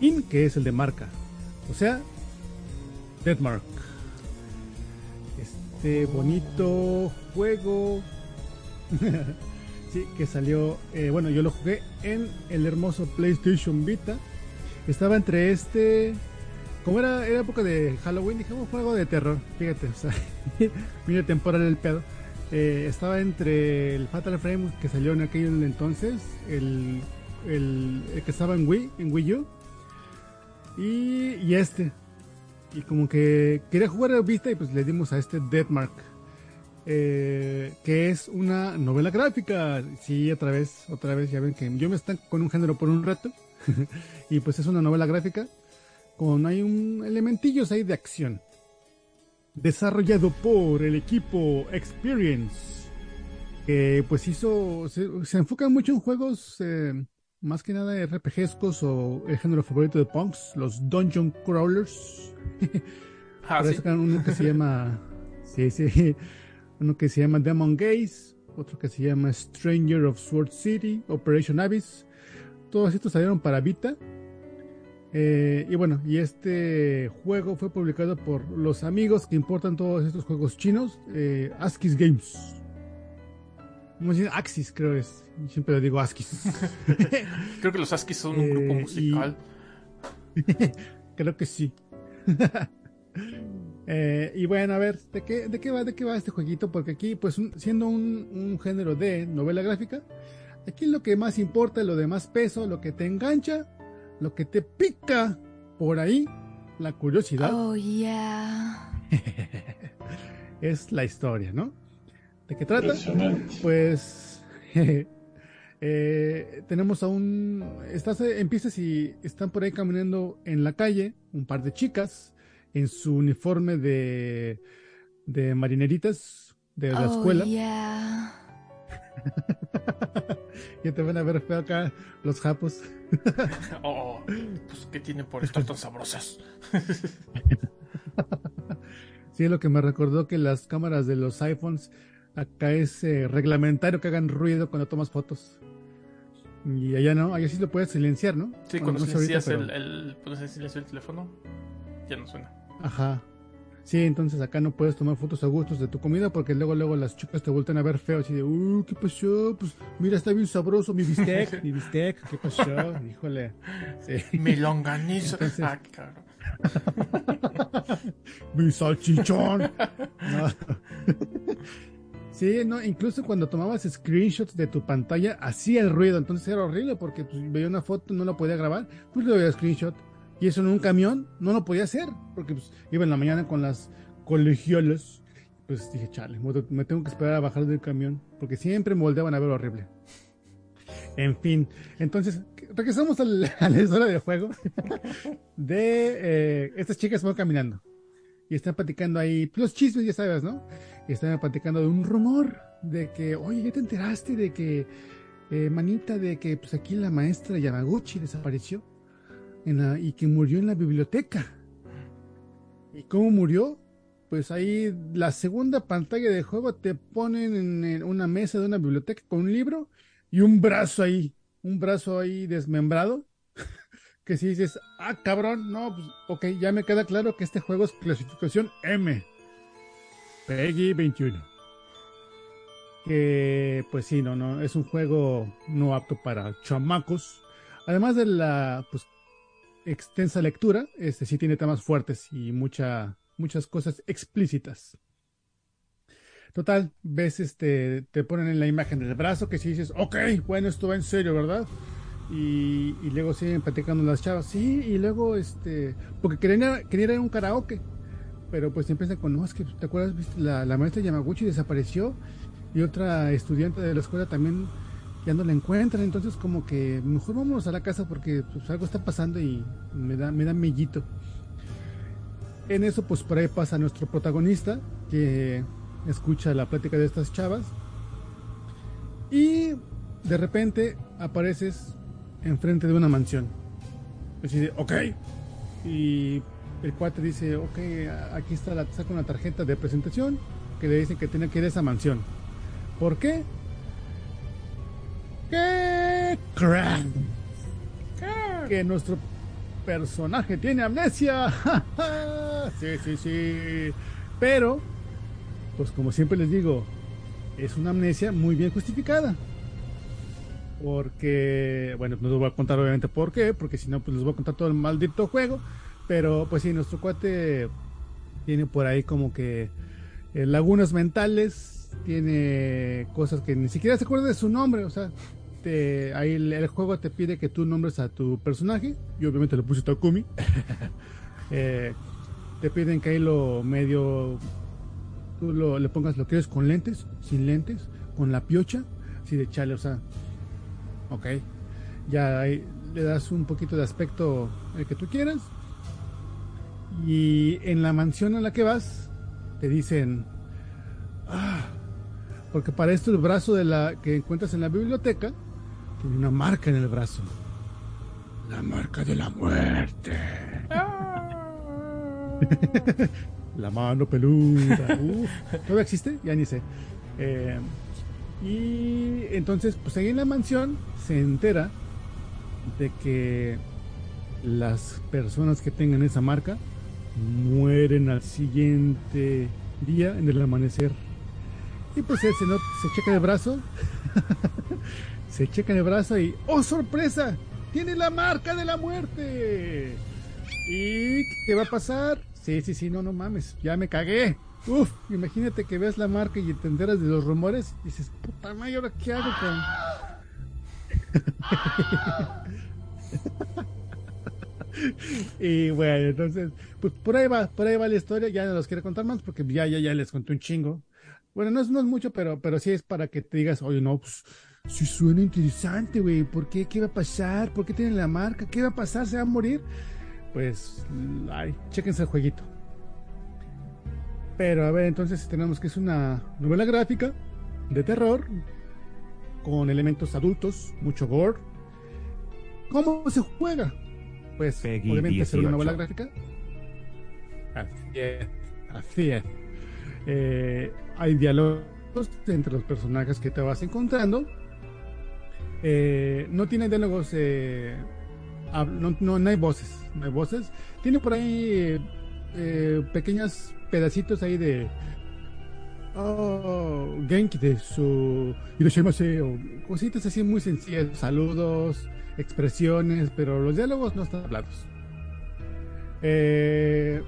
Y In, que es el de marca. O sea, Deadmark este bonito juego. Sí, que salió eh, bueno yo lo jugué en el hermoso PlayStation Vita. Estaba entre este como era, era época de Halloween dije un juego de terror fíjate o sea mira temporal el pedo. Eh, estaba entre el Fatal Frame que salió en aquel entonces el, el, el que estaba en Wii en Wii U y, y este y como que quería jugar a vista y pues le dimos a este Deadmark eh, que es una novela gráfica. Sí otra vez otra vez ya ven que yo me estanco con un género por un rato. Y pues es una novela gráfica con hay un elementillos ahí de acción desarrollado por el equipo Experience que pues hizo se, se enfoca mucho en juegos eh, más que nada RPGescos o el género favorito de punks, los Dungeon Crawlers. Ah, ¿sí? uno que se llama. Sí, sí. uno que se llama Demon Gaze, otro que se llama Stranger of Sword City, Operation Abyss. Todos estos salieron para Vita. Eh, y bueno, y este juego fue publicado por los amigos que importan todos estos juegos chinos, eh, Askis Games. ¿Cómo se dice? Axis, creo es. Siempre le digo Askis. Creo que los Askis son un Eh, grupo y- musical. Creo que sí. Eh, y bueno, a ver, ¿de qué, ¿de qué va? ¿De qué va este jueguito? Porque aquí, pues, un- siendo un, un género de novela gráfica, aquí lo que más importa, lo de más peso, lo que te engancha, lo que te pica por ahí, la curiosidad, Oh yeah. es la historia, ¿no? ¿De qué trata? Pues eh, tenemos a un... Estás, eh, empiezas y están por ahí caminando en la calle un par de chicas en su uniforme de, de marineritas de la Oh escuela. yeah. Ya te van a ver feo acá los japos. Oh, pues, ¿qué tienen por estar tan sabrosas? Sí, lo que me recordó que las cámaras de los iPhones acá es eh, reglamentario que hagan ruido cuando tomas fotos. Y allá no, allá sí lo puedes silenciar, ¿no? Sí, cuando no ahorita, silencias pero- el, en silencio el teléfono, ya no suena. Ajá. Sí, entonces acá no puedes tomar fotos a gustos de tu comida porque luego luego las chicas te vuelven a ver feo así de, uy, ¿qué pasó? Pues mira, está bien sabroso mi bistec, mi bistec, ¿qué pasó? Híjole. Sí. Mi longaniza. Entonces- Ah, claro. mi salchichón. No. Sí, no, incluso cuando tomabas screenshots de tu pantalla hacía el ruido, entonces era horrible porque pues, veía una foto, no la podía grabar, pues le veía screenshot. Y eso en un camión no lo podía hacer, porque pues, iba en la mañana con las colegialas. Pues dije, chale, me tengo que esperar a bajar del camión, porque siempre me volteaban a ver horrible. En fin, entonces, regresamos al- a la historia del juego. De eh, estas chicas van caminando y están platicando ahí los chismes, ya sabes, ¿no? Están platicando de un rumor de que, oye, ¿ya te enteraste de que, eh, manita, de que pues aquí la maestra Yamaguchi desapareció en la- y que murió en la biblioteca? ¿Y cómo murió? Pues ahí la segunda pantalla de juego te ponen en, en una mesa de una biblioteca con un libro y un brazo ahí, un brazo ahí desmembrado que si dices, ah, cabrón, no, pues, ok, ya me queda claro que este juego es clasificación M. Peggy 21. Que, pues sí, no, no, es un juego no apto para chamacos. Además de la, pues, extensa lectura, este sí tiene temas fuertes y mucha, muchas cosas explícitas. Total, ves, este, te ponen en la imagen del brazo que si dices, ok, bueno, esto va en serio, ¿verdad? Y, luego siguen platicando las chavas, sí, y luego, este, porque querían, querían ir a un karaoke, pero pues empiezan con, no, es que, ¿te acuerdas? Viste, La, la maestra Yamaguchi desapareció y otra estudiante de la escuela también ya no la encuentran, entonces como que mejor vámonos a la casa porque pues algo está pasando y me da, me da mellito. En eso, pues por ahí pasa nuestro protagonista que escucha la plática de estas chavas y de repente apareces enfrente de una mansión. Así de, ok. Y el cuate dice, ok, aquí está la, saca una tarjeta de presentación que le dice que tiene que ir a esa mansión. ¿Por qué? ¿Qué crap? Que nuestro personaje tiene amnesia. sí, sí, sí. Pero, pues como siempre les digo, es una amnesia muy bien justificada. Porque, bueno, no les voy a contar obviamente por qué, porque si no, pues les voy a contar todo el maldito juego. Pero, pues sí, nuestro cuate tiene por ahí como que eh, lagunas mentales, tiene cosas que ni siquiera se acuerda de su nombre, o sea, te- ahí el, el juego te pide que tú nombres a tu personaje, y obviamente le puse Takumi. Eh, te piden que ahí lo medio, tú lo, le pongas lo que es con lentes, sin lentes, con la piocha, así de chale, o sea, ok, ya ahí le das un poquito de aspecto el que tú quieras. Y en la mansión a la que vas, te dicen, "Ah, porque para esto el brazo de la que encuentras en la biblioteca tiene una marca en el brazo. La marca de la muerte. La mano peluda. Uf, ¿Todavía existe? Ya ni sé. Eh, y entonces, pues ahí en la mansión se entera de que las personas que tengan esa marca mueren al siguiente día en el amanecer. Y pues él se, no- se checa el brazo, se checa el brazo y ¡oh sorpresa! Tiene la marca de la muerte. ¿Y qué va a pasar? Sí, sí, sí, no, no mames, ya me cagué. Uf, imagínate que ves la marca y te enteras de los rumores y dices, puta madre, ¿ahora qué hago con...? y bueno, entonces, pues por ahí va, por ahí va la historia, ya no los quiero contar más porque ya, ya, ya les conté un chingo. Bueno, no es, no es mucho, pero, pero sí es para que te digas, oye, no, pues, sí suena interesante, güey, ¿por qué? ¿Qué va a pasar? ¿Por qué tienen la marca? ¿Qué va a pasar? ¿Se va a morir? Pues, ay, chéquense el jueguito. Pero a ver, entonces tenemos que es una novela gráfica de terror con elementos adultos, mucho gore. ¿Cómo se juega? Pues Peggy obviamente hacer una 18. novela gráfica. Así es, así es. Eh, hay diálogos entre los personajes que te vas encontrando. Eh, no tiene diálogos, eh, no, no, no hay voces, no hay voces. Tiene por ahí pequeños pedacitos ahí de oh, Genki de su Hiroshimase o cositas así muy sencillas, saludos, expresiones, pero los diálogos no están hablados. Eh,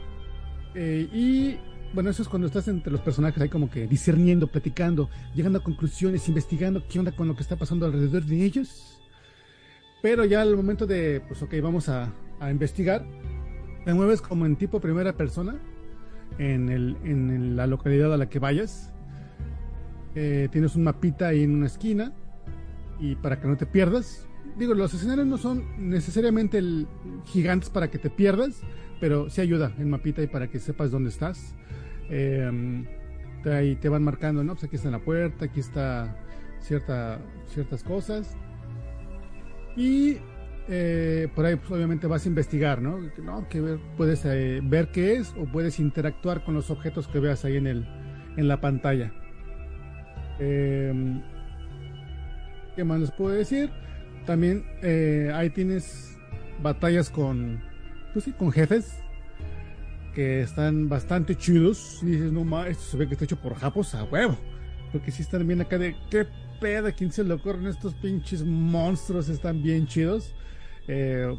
eh, y bueno, eso es cuando estás entre los personajes ahí como que discerniendo, platicando, llegando a conclusiones, investigando qué onda con lo que está pasando alrededor de ellos. Pero ya al momento de, pues ok, vamos a, a investigar, te mueves como en tipo primera persona en, el, en la localidad a la que vayas. Eh, tienes un mapita ahí en una esquina y para que no te pierdas. Digo, los escenarios no son necesariamente el- gigantes para que te pierdas, pero sí ayuda el mapita ahí para que sepas dónde estás. Eh, te- ahí te van marcando, ¿no? Pues aquí está la puerta, aquí está cierta, ciertas cosas. Y eh, por ahí pues, obviamente vas a investigar, ¿no? No, que ver- puedes eh, ver qué es o puedes interactuar con los objetos que veas ahí en, el, en la pantalla. Eh, ¿Qué más les puedo decir? También eh, ahí tienes batallas con, pues sí, con jefes que están bastante chidos. Y dices, no mames, esto se ve que está hecho por japos a huevo. Porque sí están bien acá de qué pedo, ¿a quién se le ocurren estos pinches monstruos? Están bien chidos. Eh,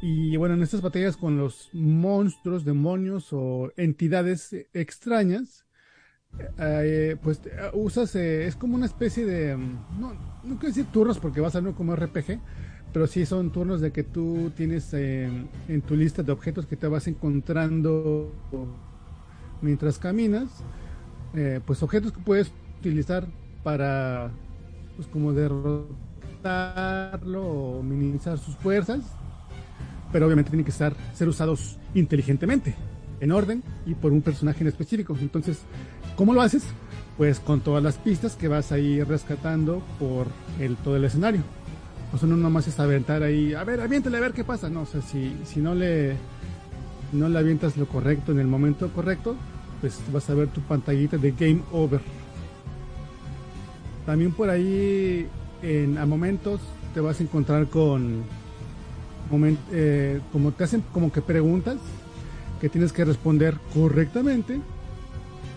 y bueno, en estas batallas con los monstruos, demonios o entidades extrañas, eh, pues eh, usas, es como una especie de, mm, no, no quiero decir turnos porque va a ser como RPG, pero sí son turnos de que tú tienes en tu lista de objetos que te vas encontrando mientras caminas, pues objetos que puedes utilizar para, pues como o minimizar sus fuerzas, pero obviamente tienen que estar, ser usados inteligentemente, en orden y por un personaje en específico. Entonces, ¿cómo lo haces? Pues con todas las pistas que vas ahí rescatando por el, todo el escenario. O sea, no nomás es aventar ahí, a ver, aviéntale a ver qué pasa. No, o si, si no le no le avientas lo correcto en el momento correcto, pues vas a ver tu pantallita de Game Over. También por ahí, en, a momentos, te vas a encontrar con, eh, como te hacen como que preguntas que tienes que responder correctamente.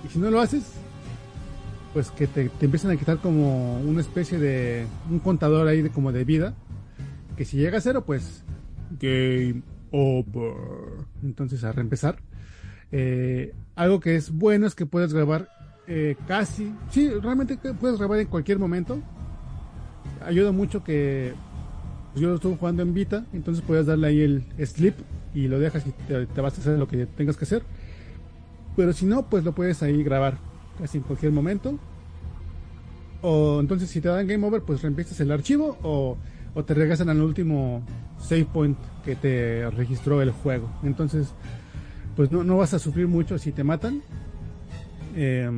Y si no lo haces, pues que te, te empiezan a quitar como una especie de un contador ahí de como de vida. Que si llega a cero, pues game over. Entonces a reempezar. Eh, algo que es bueno es que puedes grabar eh, casi, sí, realmente puedes grabar en cualquier momento. Ayuda mucho que pues, yo lo estuve jugando en Vita, entonces puedes darle ahí el sleep y lo dejas y te, vas a hacer lo que tengas que hacer. Pero si no, pues lo puedes ahí grabar casi en cualquier momento. O entonces si te dan game over, pues reempiezas el archivo o, o te regresan al último save point que te registró el juego. Entonces, pues no, no vas a sufrir mucho si te matan. Eh,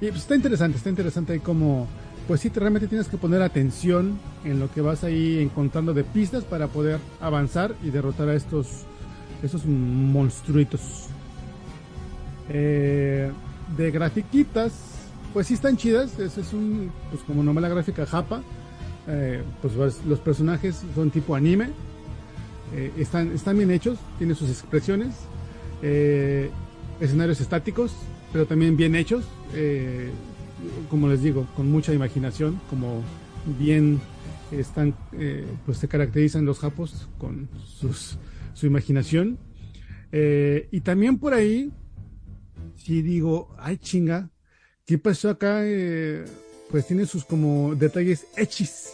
y pues está interesante, está interesante ahí como, pues sí, te- realmente tienes que poner atención en lo que vas ahí encontrando de pistas para poder avanzar y derrotar a estos, estos monstruitos. Eh, de grafiquitas, pues sí están chidas. Ese es un, pues como novela gráfica japa. Eh, pues los- personajes son tipo anime. Eh, están, están bien hechos, tienen sus expresiones. escenarios estáticos, pero también bien hechos. Como les digo, con mucha imaginación, como bien están, eh, pues se caracterizan los japos con sus, su imaginación. Eh, y también por ahí, si digo, ay chinga, ¿qué pasó acá? Eh, pues tiene sus como detalles hechis.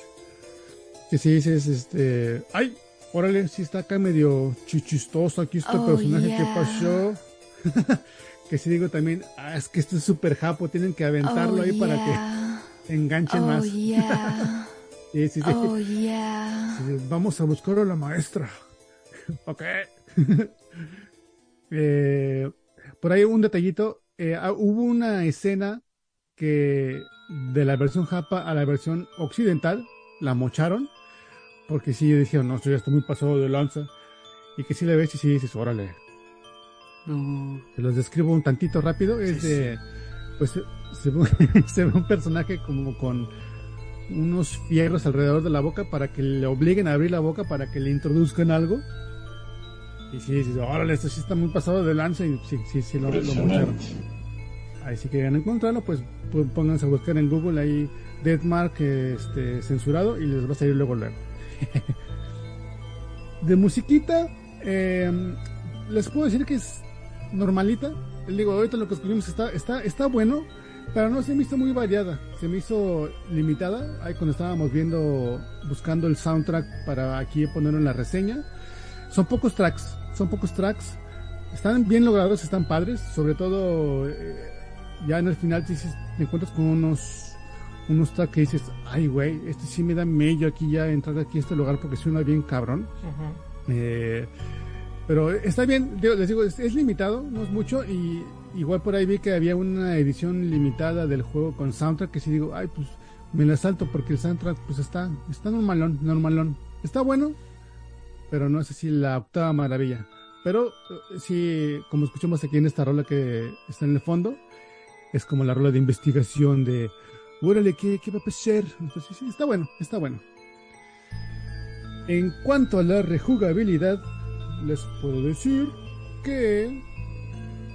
Que si dices, este, ay, órale, sí está acá medio chichistoso aquí este Oh, personaje, yeah. ¿qué pasó? que si digo también, ah, es que este es súper japo, tienen que aventarlo Oh, ahí para que enganchen Oh, más. yeah. Sí, sí, sí. Oh, yeah. Vamos a buscar a la maestra. ok. Eh, por ahí un detallito. eh, ah, hubo una escena que de la versión japa a la versión occidental la mocharon. Porque sí, dijeron, no, esto ya está muy pasado de lanza. Y que sí le ves y sí dices, órale. Te los describo un tantito rápido. Es Sí, de, pues se- se ve, se ve un personaje como con unos fierros alrededor de la boca para que le obliguen a abrir la boca para que le introduzcan algo. Y sí, dices, órale, esto sí está muy pasado de lanza y sí, sí, sí lo, lo mocharon. Ahí si quieren encontrarlo, pues pu- pónganse a buscar en Google ahí Deadmark este, censurado y les va a salir luego luego. de musiquita, eh, les puedo decir que es normalita. Digo, ahorita lo que escuchamos está, está, está bueno, pero no se me hizo muy variada. Se me hizo limitada. Ahí cuando estábamos viendo, buscando el soundtrack para aquí ponerlo en la reseña. Son pocos tracks, son pocos tracks. Están bien logrados, están padres. Sobre todo, eh, ya en el final te, dices, te encuentras con unos, unos tracks que dices, ay güey, este sí me da mello aquí ya entrar aquí a este lugar porque suena bien cabrón. Eh, pero está bien, les digo, es, limitado, no es mucho. Y igual por ahí vi que había una edición limitada del juego con soundtrack que sí digo, ay, pues me la salto porque el soundtrack pues está, está normalón, normalón. Está bueno, pero no es así la octava maravilla. Pero eh, sí, como escuchamos aquí en esta rola que está en el fondo, es como la rola de investigación de, órale, ¿qué, qué va a pasar? Está bueno, está bueno. En cuanto a la rejugabilidad, les puedo decir que,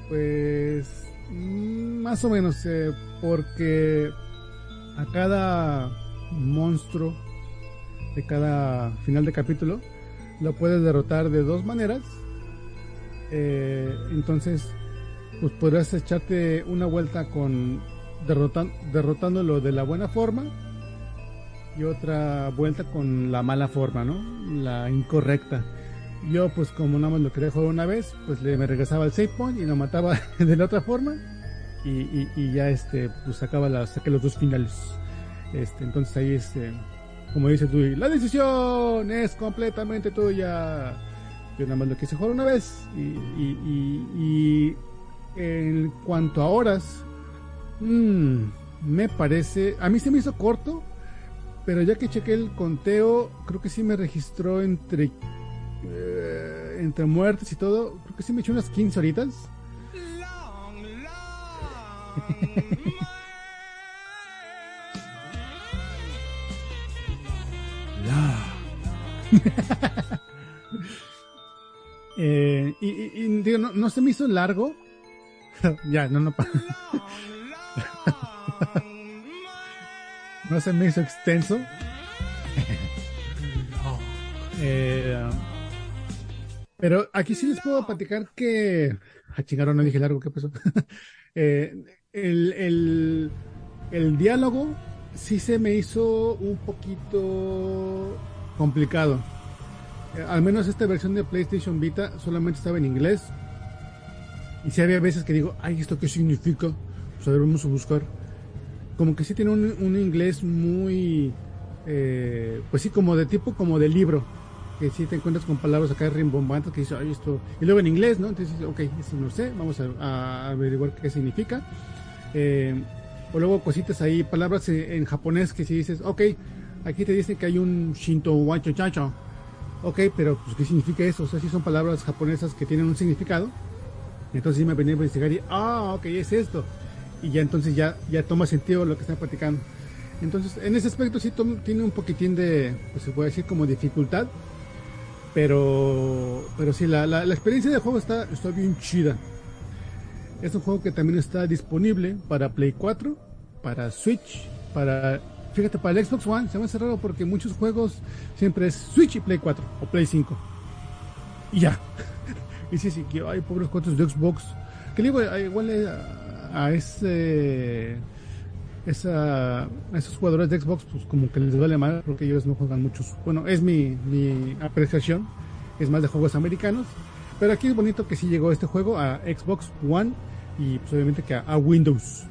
pues, más o menos, eh, porque a cada monstruo de cada final de capítulo lo puedes derrotar de dos maneras. Eh, entonces, pues podrás echarte una vuelta con derrotan- derrotándolo de la buena forma y otra vuelta con la mala forma, ¿no? La incorrecta. Yo, pues como nada más lo quería jugar una vez, pues le me regresaba al save point y lo mataba de la otra forma y, y- ya este, pues sacaba la, saqué los dos finales. Este, entonces ahí este, como dice tú, la decisión es completamente tuya. Yo nada más lo quise jugar una vez y, y- y- en cuanto a horas, mm, me parece, a mí se me hizo corto, pero ya que chequé el conteo, creo que sí me registró entre eh, entre muertes y todo, creo que sí me eché unas 15 horitas. Eh, y, y- digo, no, se me hizo largo. ya, no, no. pa- no se me hizo extenso. Eh, pero aquí sí les puedo platicar que. Ah, chingaron, no dije largo, ¿qué pasó? Eh, el, el, el diálogo sí se me hizo un poquito complicado. Eh, al menos esta versión de PlayStation Vita solamente estaba en inglés. Y sí había veces que digo, ay, ¿esto qué significa? Pues a ver, vamos a buscar. Como que sí tiene un, un inglés muy, eh, pues sí, como de tipo como de libro. Que sí te encuentras con palabras acá rimbombantes que dices, ay, esto. Y luego en inglés, ¿no? Entonces ok, eso no sé, vamos a, a averiguar qué significa. Eh, o luego cositas ahí, palabras en japonés que si dices, ok, aquí te dicen que hay un Shinto Wacho Chacho. Ok, pero pues ¿qué significa eso? O sea, sí son palabras japonesas que tienen un significado. Entonces sí me venía a investigar y, ah, ok, es esto. Y ya entonces ya, ya toma sentido lo que están platicando. Entonces, en ese aspecto sí tiene un poquitín de, pues se puede decir como dificultad. Pero, pero sí, la, la, la experiencia del juego está, está bien chida. Es un juego que también está disponible para Play 4, para Switch, para... Fíjate, para el Xbox One se me hace raro porque muchos juegos siempre es Switch y Play 4 o Play 5. Y ya. y sí, sí, que hay pobres cuantos de Xbox. Que digo, a- igual eh, a, a ese... Esa, esos jugadores de Xbox, pues como que les vale mal porque ellos no juegan muchos. Bueno, es mi, mi apreciación, es más de juegos americanos. Pero aquí es bonito que sí llegó este juego a Xbox One y pues obviamente que a, Windows.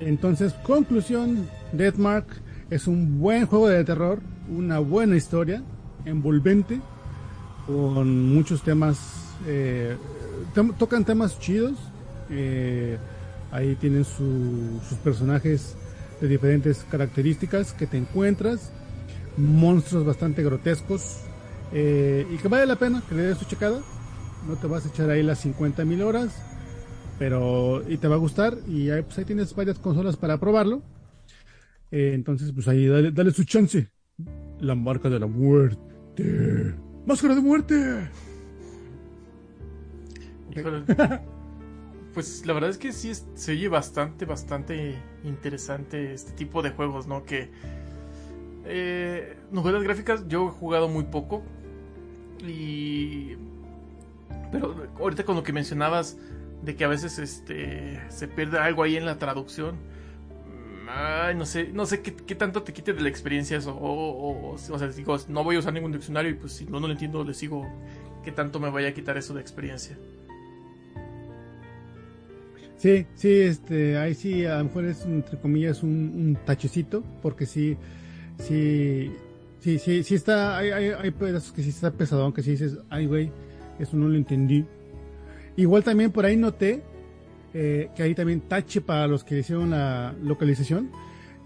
Entonces, conclusión, Deathmark es un buen juego de terror, una buena historia, envolvente, con muchos temas, eh, tocan temas chidos, eh, ahí tienen su- sus personajes de diferentes características que te encuentras, monstruos bastante grotescos, eh, y que vale la pena que le des tu checada, no te vas a echar ahí las 50 mil horas, pero y te va a gustar y ahí, pues ahí tienes varias consolas para probarlo. Eh, entonces, pues ahí dale, dale su chance. La marca de la muerte. Máscara de muerte. Híjole. Pues la verdad es que sí se oye bastante, bastante interesante este tipo de juegos, ¿no? Que eh, novelas gráficas yo he jugado muy poco y pero ahorita con lo que mencionabas de que a veces este se pierde algo ahí en la traducción ay, no sé no sé qué, qué tanto te quite de la experiencia eso o, o, o sea digo no voy a usar ningún diccionario y pues si no no lo entiendo le sigo qué tanto me vaya a quitar eso de experiencia Sí, sí, este, ahí sí, a lo mejor es entre comillas un, un tachecito, porque sí, sí, sí, sí, sí está, hay, hay, hay pedazos que sí está pesadón, que sí dices, ay güey, eso no lo entendí. Igual también por ahí noté eh, que hay también tache para los que hicieron la localización.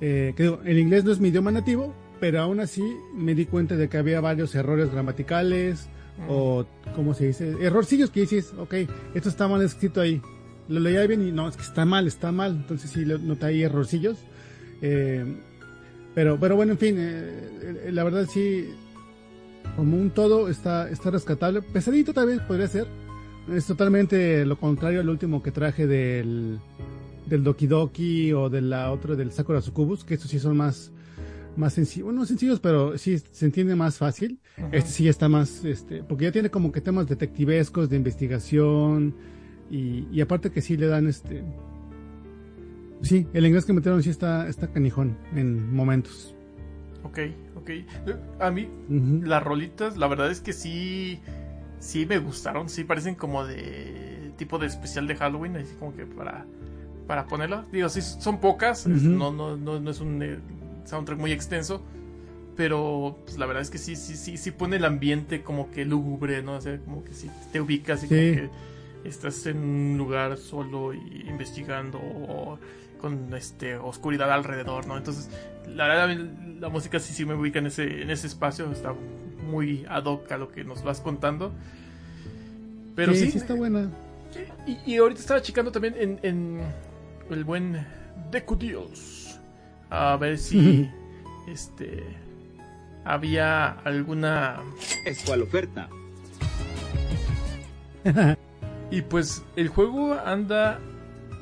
Eh, que digo, el inglés no es mi idioma nativo, pero aún así me di cuenta de que había varios errores gramaticales o, ¿cómo se dice? Errorcillos que dices, ok, esto está mal escrito ahí. Lo leía bien y no, es que está mal, está mal. Entonces sí, noté ahí errorcillos. Eh, pero, pero bueno, en fin, eh, la verdad sí, como un todo está, está rescatable. Pesadito tal vez podría ser. Es totalmente lo contrario al último que traje del, del Doki Doki o de la otra del Sakura Sucubus, que estos sí son más, más sencillos, bueno, no sencillos, pero sí se entiende más fácil. Este sí ya está más, este, porque ya tiene como que temas detectivescos, de investigación, y, y aparte que sí le dan este, sí, el inglés que metieron sí está, está canijón en momentos. Ok, ok. A mí, las rolitas, la verdad es que sí, sí me gustaron. Sí parecen como de tipo de especial de Halloween, así como que para, para ponerla. Digo, sí, son pocas, no, no, no, no es un eh, soundtrack muy extenso. Pero pues, la verdad es que sí, sí, sí, sí pone el ambiente como que lúgubre, ¿no? O sea, como que sí te ubicas y Sí. como que estás en un lugar solo y investigando o con este oscuridad alrededor, ¿no? Entonces, la verdad la música sí sí me ubica en ese en ese espacio, está muy ad hoc a lo que nos vas contando. Pero sí, sí está buena. y, y ahorita estaba checando también en, en el buen Deku Deals. A ver si este había alguna Es cual oferta. Y pues el juego anda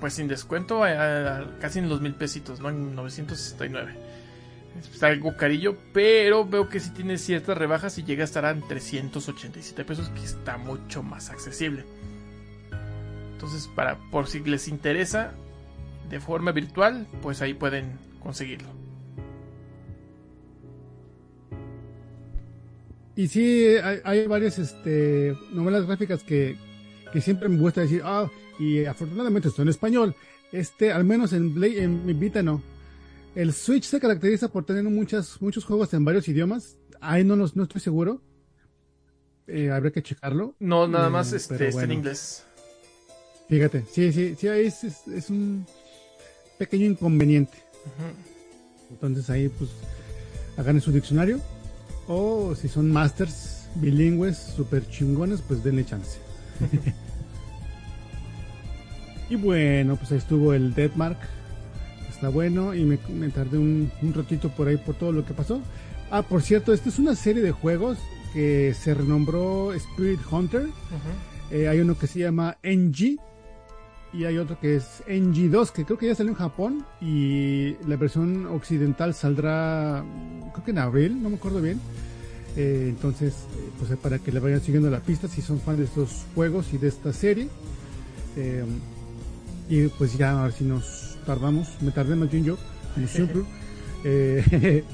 pues sin descuento a- casi en los mil pesitos, ¿no? En 969. Está algo carillo, pero veo que sí tiene ciertas rebajas y llega a estar en 387 pesos, que está mucho más accesible. Entonces, para por si les interesa de forma virtual, pues ahí pueden conseguirlo. Y sí, hay, hay varias este, novelas gráficas que, que siempre me gusta decir, ah, y afortunadamente estoy en español. Este, al menos en, Play, en mi Vita no. El Switch se caracteriza por tener muchas, muchos juegos en varios idiomas. Ahí no, los, no estoy seguro. Eh, habría que checarlo. No, nada Eh, más este, pero está en bueno. inglés. Fíjate, sí, sí, sí, ahí es, es, es un pequeño inconveniente. Entonces ahí pues hagan su diccionario. O si son masters bilingües super chingones, pues denle chance. Y bueno, pues ahí estuvo el Deadmark. Está bueno y me, me tardé un, un ratito por ahí por todo lo que pasó. Ah, por cierto, esta es una serie de juegos que se renombró Spirit Hunter. Eh, hay uno que se llama NG y hay otro que es NG2, que creo que ya salió en Japón y la versión occidental saldrá, creo que en abril, no me acuerdo bien. Eh, entonces, eh, pues para que le vayan siguiendo la pista si son fan de estos juegos y de esta serie. Eh, y pues ya a ver si nos tardamos, me tardé más bien yo, como siempre. Eh,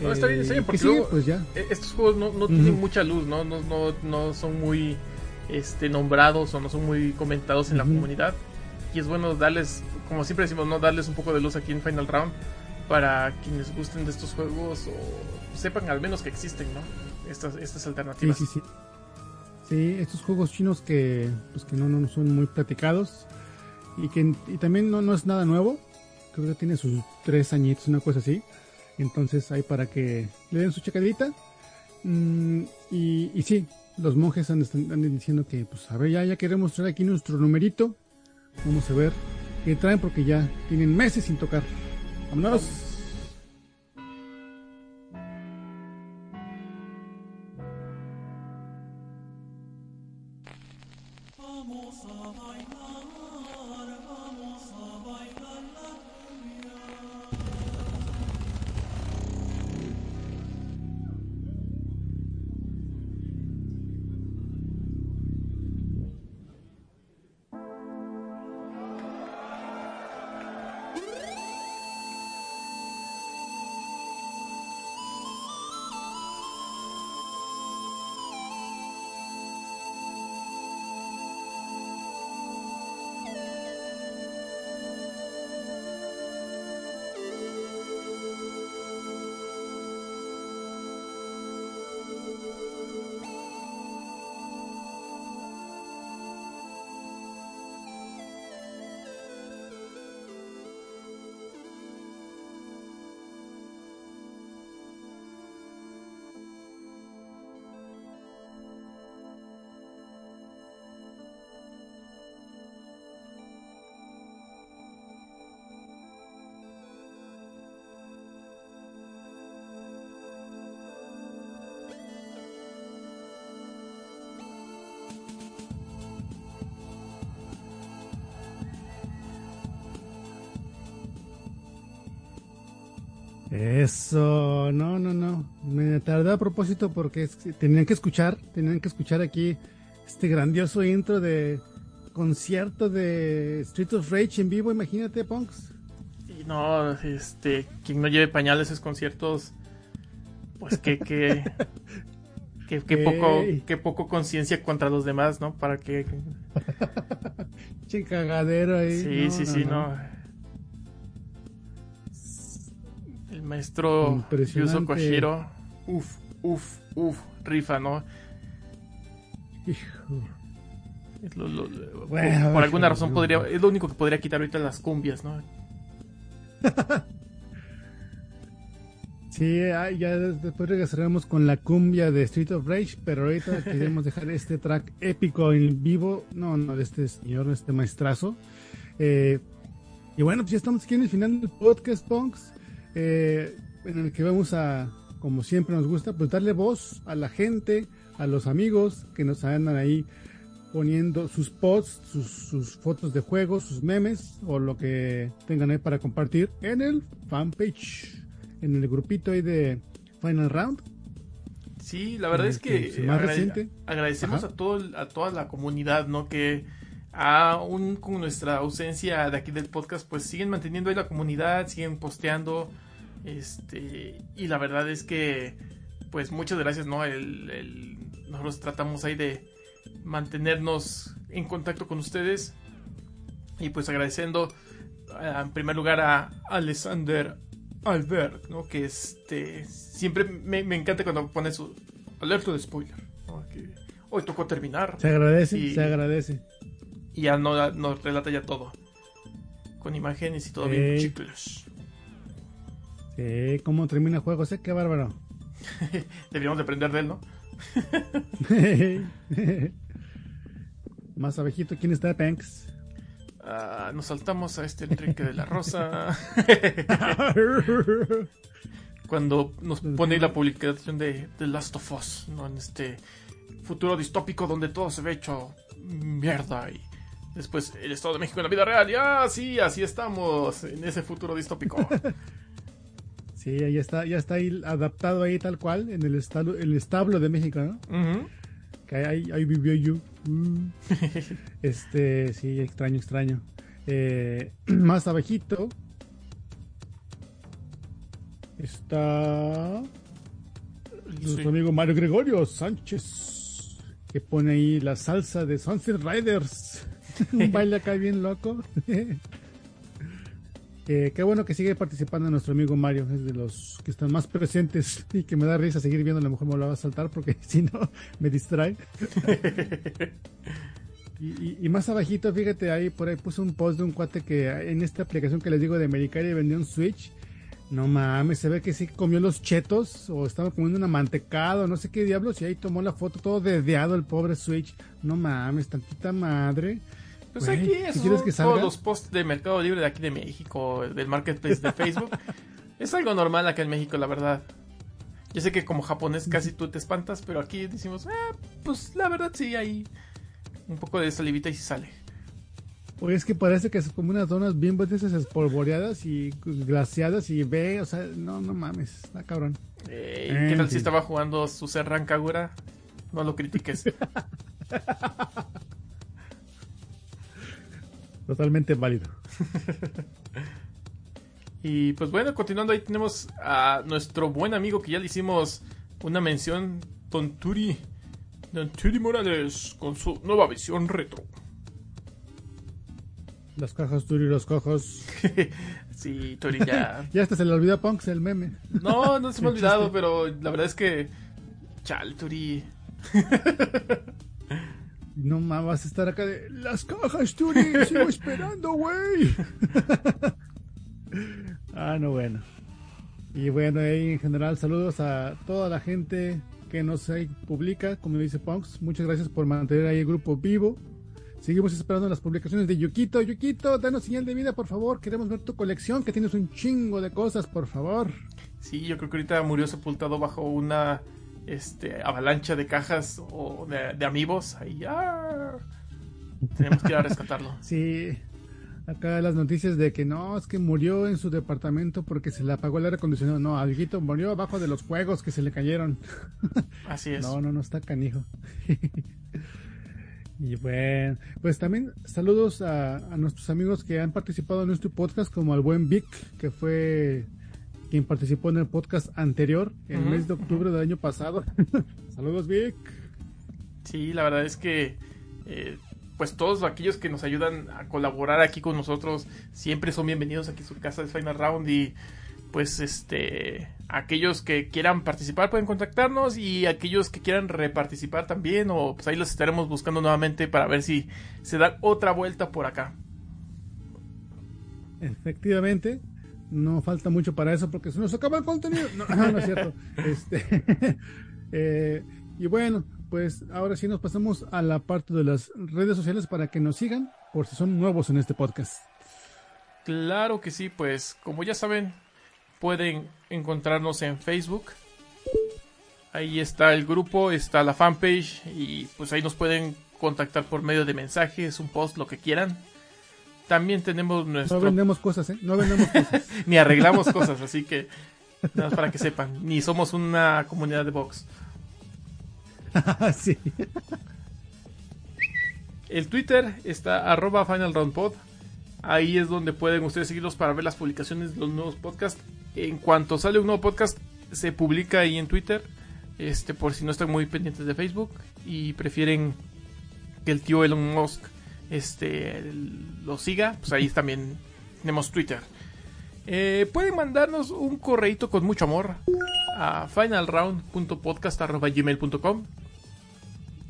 No, está bien, está bien, eh, porque luego- pues ya. Eh, Estos juegos no, no tienen mucha luz, ¿no? No, no, no son muy este, nombrados o no son muy comentados en la comunidad. Y es bueno darles, como siempre decimos, no darles un poco de luz aquí en Final Round para quienes gusten de estos juegos o sepan al menos que existen, ¿no? Estas, estas Sí, alternativas. sí, sí. Sí, estos juegos chinos que, pues que no, no son muy platicados y que y también no, no es nada nuevo. Creo que tiene sus tres añitos, una cosa así. Entonces hay para que le den su checadita. Mm, y, y sí, los monjes andan diciendo que, pues a ver, ya, ya queremos traer aquí nuestro numerito. Vamos a ver qué traen porque ya tienen meses sin tocar. Vámonos. Eso, no, no, no. Me tardé a propósito porque es que tenían que escuchar, tenían que escuchar aquí este grandioso intro de concierto de Street of Rage en vivo, imagínate, Punks. Y no, este, quien no lleve pañales esos conciertos, pues que, que, que, que poco, que poco conciencia contra los demás, ¿no? Para que, Che cagadero ahí. sí, No, sí, no, sí, no. no. Maestro. Yuzo Koshiro, uf, uf, uf, rifa, ¿no? Hijo. Es lo- lo- lo- Bueno, por, por alguna razón podría, es lo único que podría quitar ahorita las cumbias, ¿no? Sí, ah, ya des- después regresaremos con la cumbia de Street of Rage, pero ahorita queremos dejar este track épico en vivo, no, no, de este señor, de este maestrazo. Eh, y bueno, pues ya estamos aquí en el final del podcast, Punks, eh, en el que vamos a, como siempre nos gusta, pues darle voz a la gente, a los amigos que nos andan ahí poniendo sus posts, sus, sus fotos de juegos, sus memes o lo que tengan ahí para compartir en el fanpage, en el grupito ahí de Final Round. Sí, la verdad es que que- más agrade- reciente. agradecemos Ajá. a todo a toda la comunidad, ¿no? Que aún con nuestra ausencia de aquí del podcast, pues siguen manteniendo ahí la comunidad, siguen posteando, este, y la verdad es que, pues muchas gracias, ¿no? El, el- nosotros tratamos ahí de mantenernos en contacto con ustedes y pues agradeciendo eh, en primer lugar a Alexander Albert, ¿no? Que este siempre me, me encanta cuando pone su alerta de spoiler, ¿no? Que hoy tocó terminar Se agradece, Y- se agradece. Y ya no, nos relata ya todo. Con imágenes y todo bien Ey. chicles. Sí, cómo termina juegos, eh, qué bárbaro. Deberíamos de aprender de él, ¿no? Más abejito, ¿quién está, Panks? Ah, nos saltamos a este Enrique de la Rosa. Cuando nos pone la publicación de The Last of Us, ¿no? En este futuro distópico donde todo se ve hecho mierda y después el Estado de México en la vida real. Y ah, sí, así estamos en ese futuro distópico. Sí, ya está, ya está ahí adaptado ahí tal cual en el establo, el establo de México, ¿no? Que ahí, ahí vivió yo. Mm. Este, sí, extraño, extraño. Eh, más abajito está nuestro Sí. amigo Mario Gregorio Sánchez, que pone ahí la salsa de Sunset Riders. Un baile acá bien loco. Eh, qué bueno que sigue participando nuestro amigo Mario, es de los que están más presentes y que me da risa seguir viendo, a lo mejor me lo va a saltar porque si no me distrae. Y, y- y más abajito, fíjate, ahí por ahí puse un post de un cuate que en esta aplicación que les digo de Americaria vendió un Switch. No mames, se ve que sí comió los chetos o estaba comiendo una mantecada o no sé qué diablos y ahí tomó la foto todo dedeado el pobre Switch. No mames, tantita madre. Pues Güey, aquí ¿sí eso, quieres que todos los posts de Mercado Libre de aquí de México, del Marketplace de Facebook, es algo normal acá en México, la verdad. Yo sé que como japonés casi tú te espantas, pero aquí decimos, ah, pues la verdad sí, hay un poco de salivita y sí sale. Oye, es que parece que es como unas donas bien esas espolvoreadas y glaciadas y ve, o sea, no, no mames, está cabrón. Eh, Eh, ¿Qué tal si estaba jugando su Serran Kagura? No lo critiques. Totalmente válido. Y pues bueno, continuando ahí tenemos a nuestro buen amigo que ya le hicimos una mención, Don Turi. Don Turi Morales con su nueva visión retro. Las cajas, Turi, las cajas. sí, Turi ya... Ya hasta se le olvidó a Punks el meme. No, no se me ha olvidado, pero la verdad es que... Chal, Turi. No mames, vas a estar acá de las cajas, Turi, sigo esperando, güey. ah, no, bueno. Y bueno, ahí en general, saludos a toda la gente que nos ahí publica, como dice Punks. Muchas gracias por mantener ahí el grupo vivo. Seguimos esperando las publicaciones de Yukito. Yukito, danos señal de vida, por favor. Queremos ver tu colección, que tienes un chingo de cosas, por favor. Sí, yo creo que ahorita murió sepultado bajo una este, avalancha de cajas o de, de amigos. Ahí, ah. Tenemos que ir a rescatarlo. Sí, acá las noticias de que no, es que murió en su departamento porque se le apagó el aire acondicionado. No, Alguito murió abajo de los juegos que se le cayeron. Así es. No, no, no está canijo. y bueno, pues también saludos a, a nuestros amigos que han participado en nuestro podcast, como al buen Vic, que fue quien participó en el podcast anterior, el Ujú, mes de octubre del año pasado. saludos, Vic. Sí, la verdad es que eh, pues todos aquellos que nos ayudan a colaborar aquí con nosotros siempre son bienvenidos aquí a su casa de Final Round y pues este aquellos que quieran participar pueden contactarnos y aquellos que quieran reparticipar también o pues ahí los estaremos buscando nuevamente para ver si se dan otra vuelta por acá. Efectivamente, no falta mucho para eso porque se nos acaba el contenido. No, no es cierto. Este, eh, y bueno, pues ahora sí nos pasamos a la parte de las redes sociales para que nos sigan por si son nuevos en este podcast. Claro que sí, pues como ya saben, pueden encontrarnos en Facebook. Ahí está el grupo, está la fanpage y pues ahí nos pueden contactar por medio de mensajes, un post, lo que quieran. También tenemos No nuestro... vendemos cosas, ¿eh? No vendemos cosas. ni arreglamos cosas, así que nada más para que sepan, ni somos una comunidad de box. sí. El Twitter está arroba Final Round Pod. Ahí es donde pueden ustedes seguirlos para ver las publicaciones de los nuevos podcasts. En cuanto sale un nuevo podcast, se publica ahí en Twitter. Este, por si no están muy pendientes de Facebook y prefieren que el tío Elon Musk este, lo siga, pues ahí también tenemos Twitter. Eh, pueden mandarnos un correito con mucho amor a finalround.podcast.gmail.com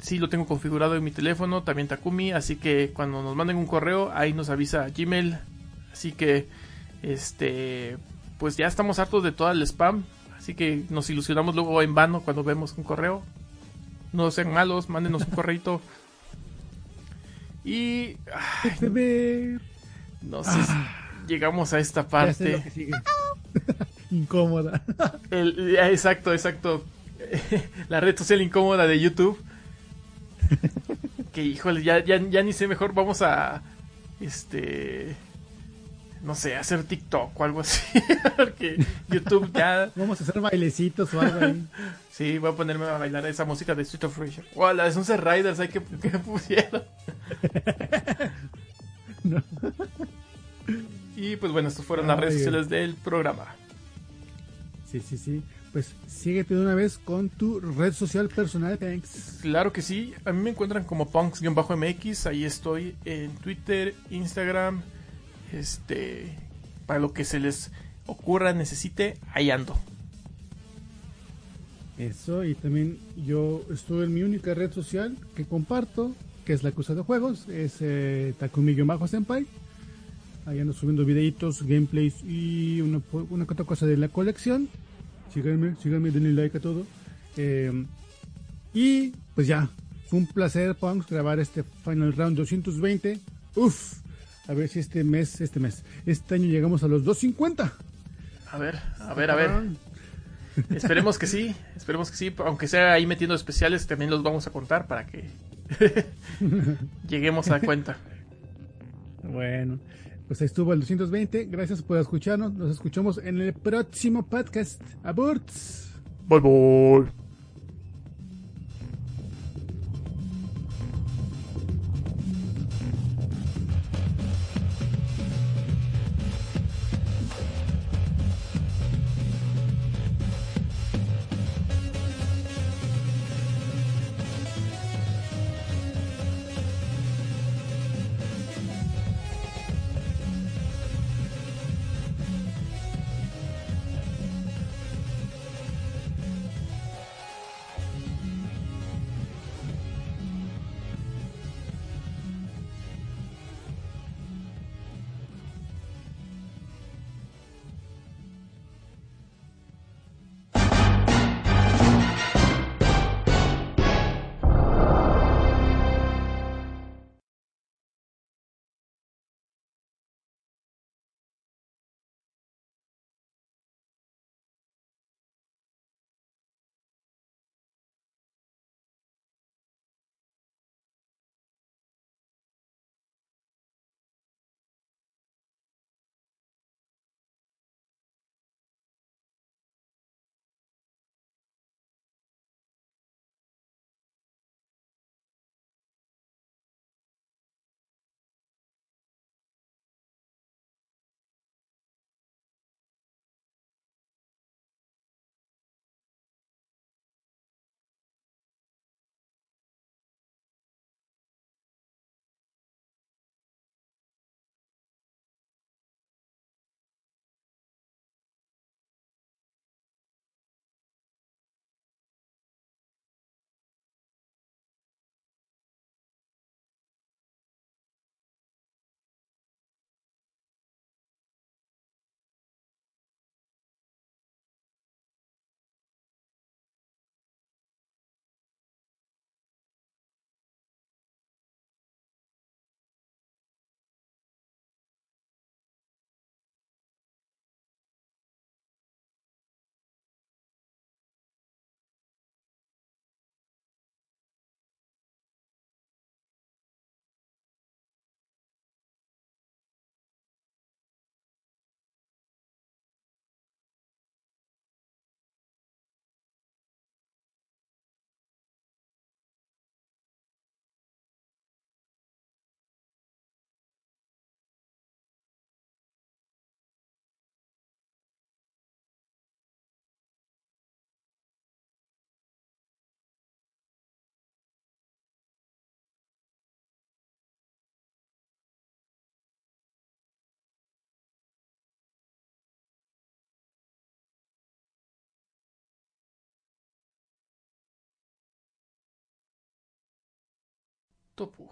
Sí, lo tengo configurado en mi teléfono, también Takumi, así que cuando nos manden un correo, ahí nos avisa Gmail. Así que, este, pues ya estamos hartos de todo el spam, así que nos ilusionamos luego en vano cuando vemos un correo. No sean malos, mándenos un correito. Y ay, Bebé. no sé si llegamos a esta Ah. Parte. Incómoda. El- exacto, exacto. La red social incómoda de YouTube. Que híjole, ya, ya, ya ni sé, mejor vamos a. Este. No sé, hacer TikTok o algo así. Porque YouTube ya. Vamos a hacer bailecitos o algo ahí. Sí, voy a ponerme a bailar esa música de Street of Rage. O la de Sunset Riders, hay que, que pusieron. No. Y pues bueno, estas fueron las redes sociales del programa. Sí, sí, sí. Pues síguete de una vez con tu red social personal, thanks. Claro que sí, a mí me encuentran como punks-mx, ahí estoy en Twitter, Instagram, este, para lo que se les ocurra, necesite, ahí ando. Eso, y también yo estuve en mi única red social que comparto, que es la cosa de juegos, es eh, Takumi-Senpai. Ahí ando subiendo videitos, gameplays y una, una otra cosa de la colección. Síganme, síganme, denle like a todo. Eh, y pues ya, fue un placer, Punks, grabar este Final Round 220. Uf, a ver si este mes, este mes, este año llegamos a los 250. A ver, a ver, a ver. Esperemos que sí, esperemos que sí, aunque sea ahí metiendo especiales, también los vamos a contar para que lleguemos a la cuenta. Bueno, pues ahí estuvo el 220. Gracias por escucharnos. Nos escuchamos en el próximo podcast. Aborts. Bye bye. Topou.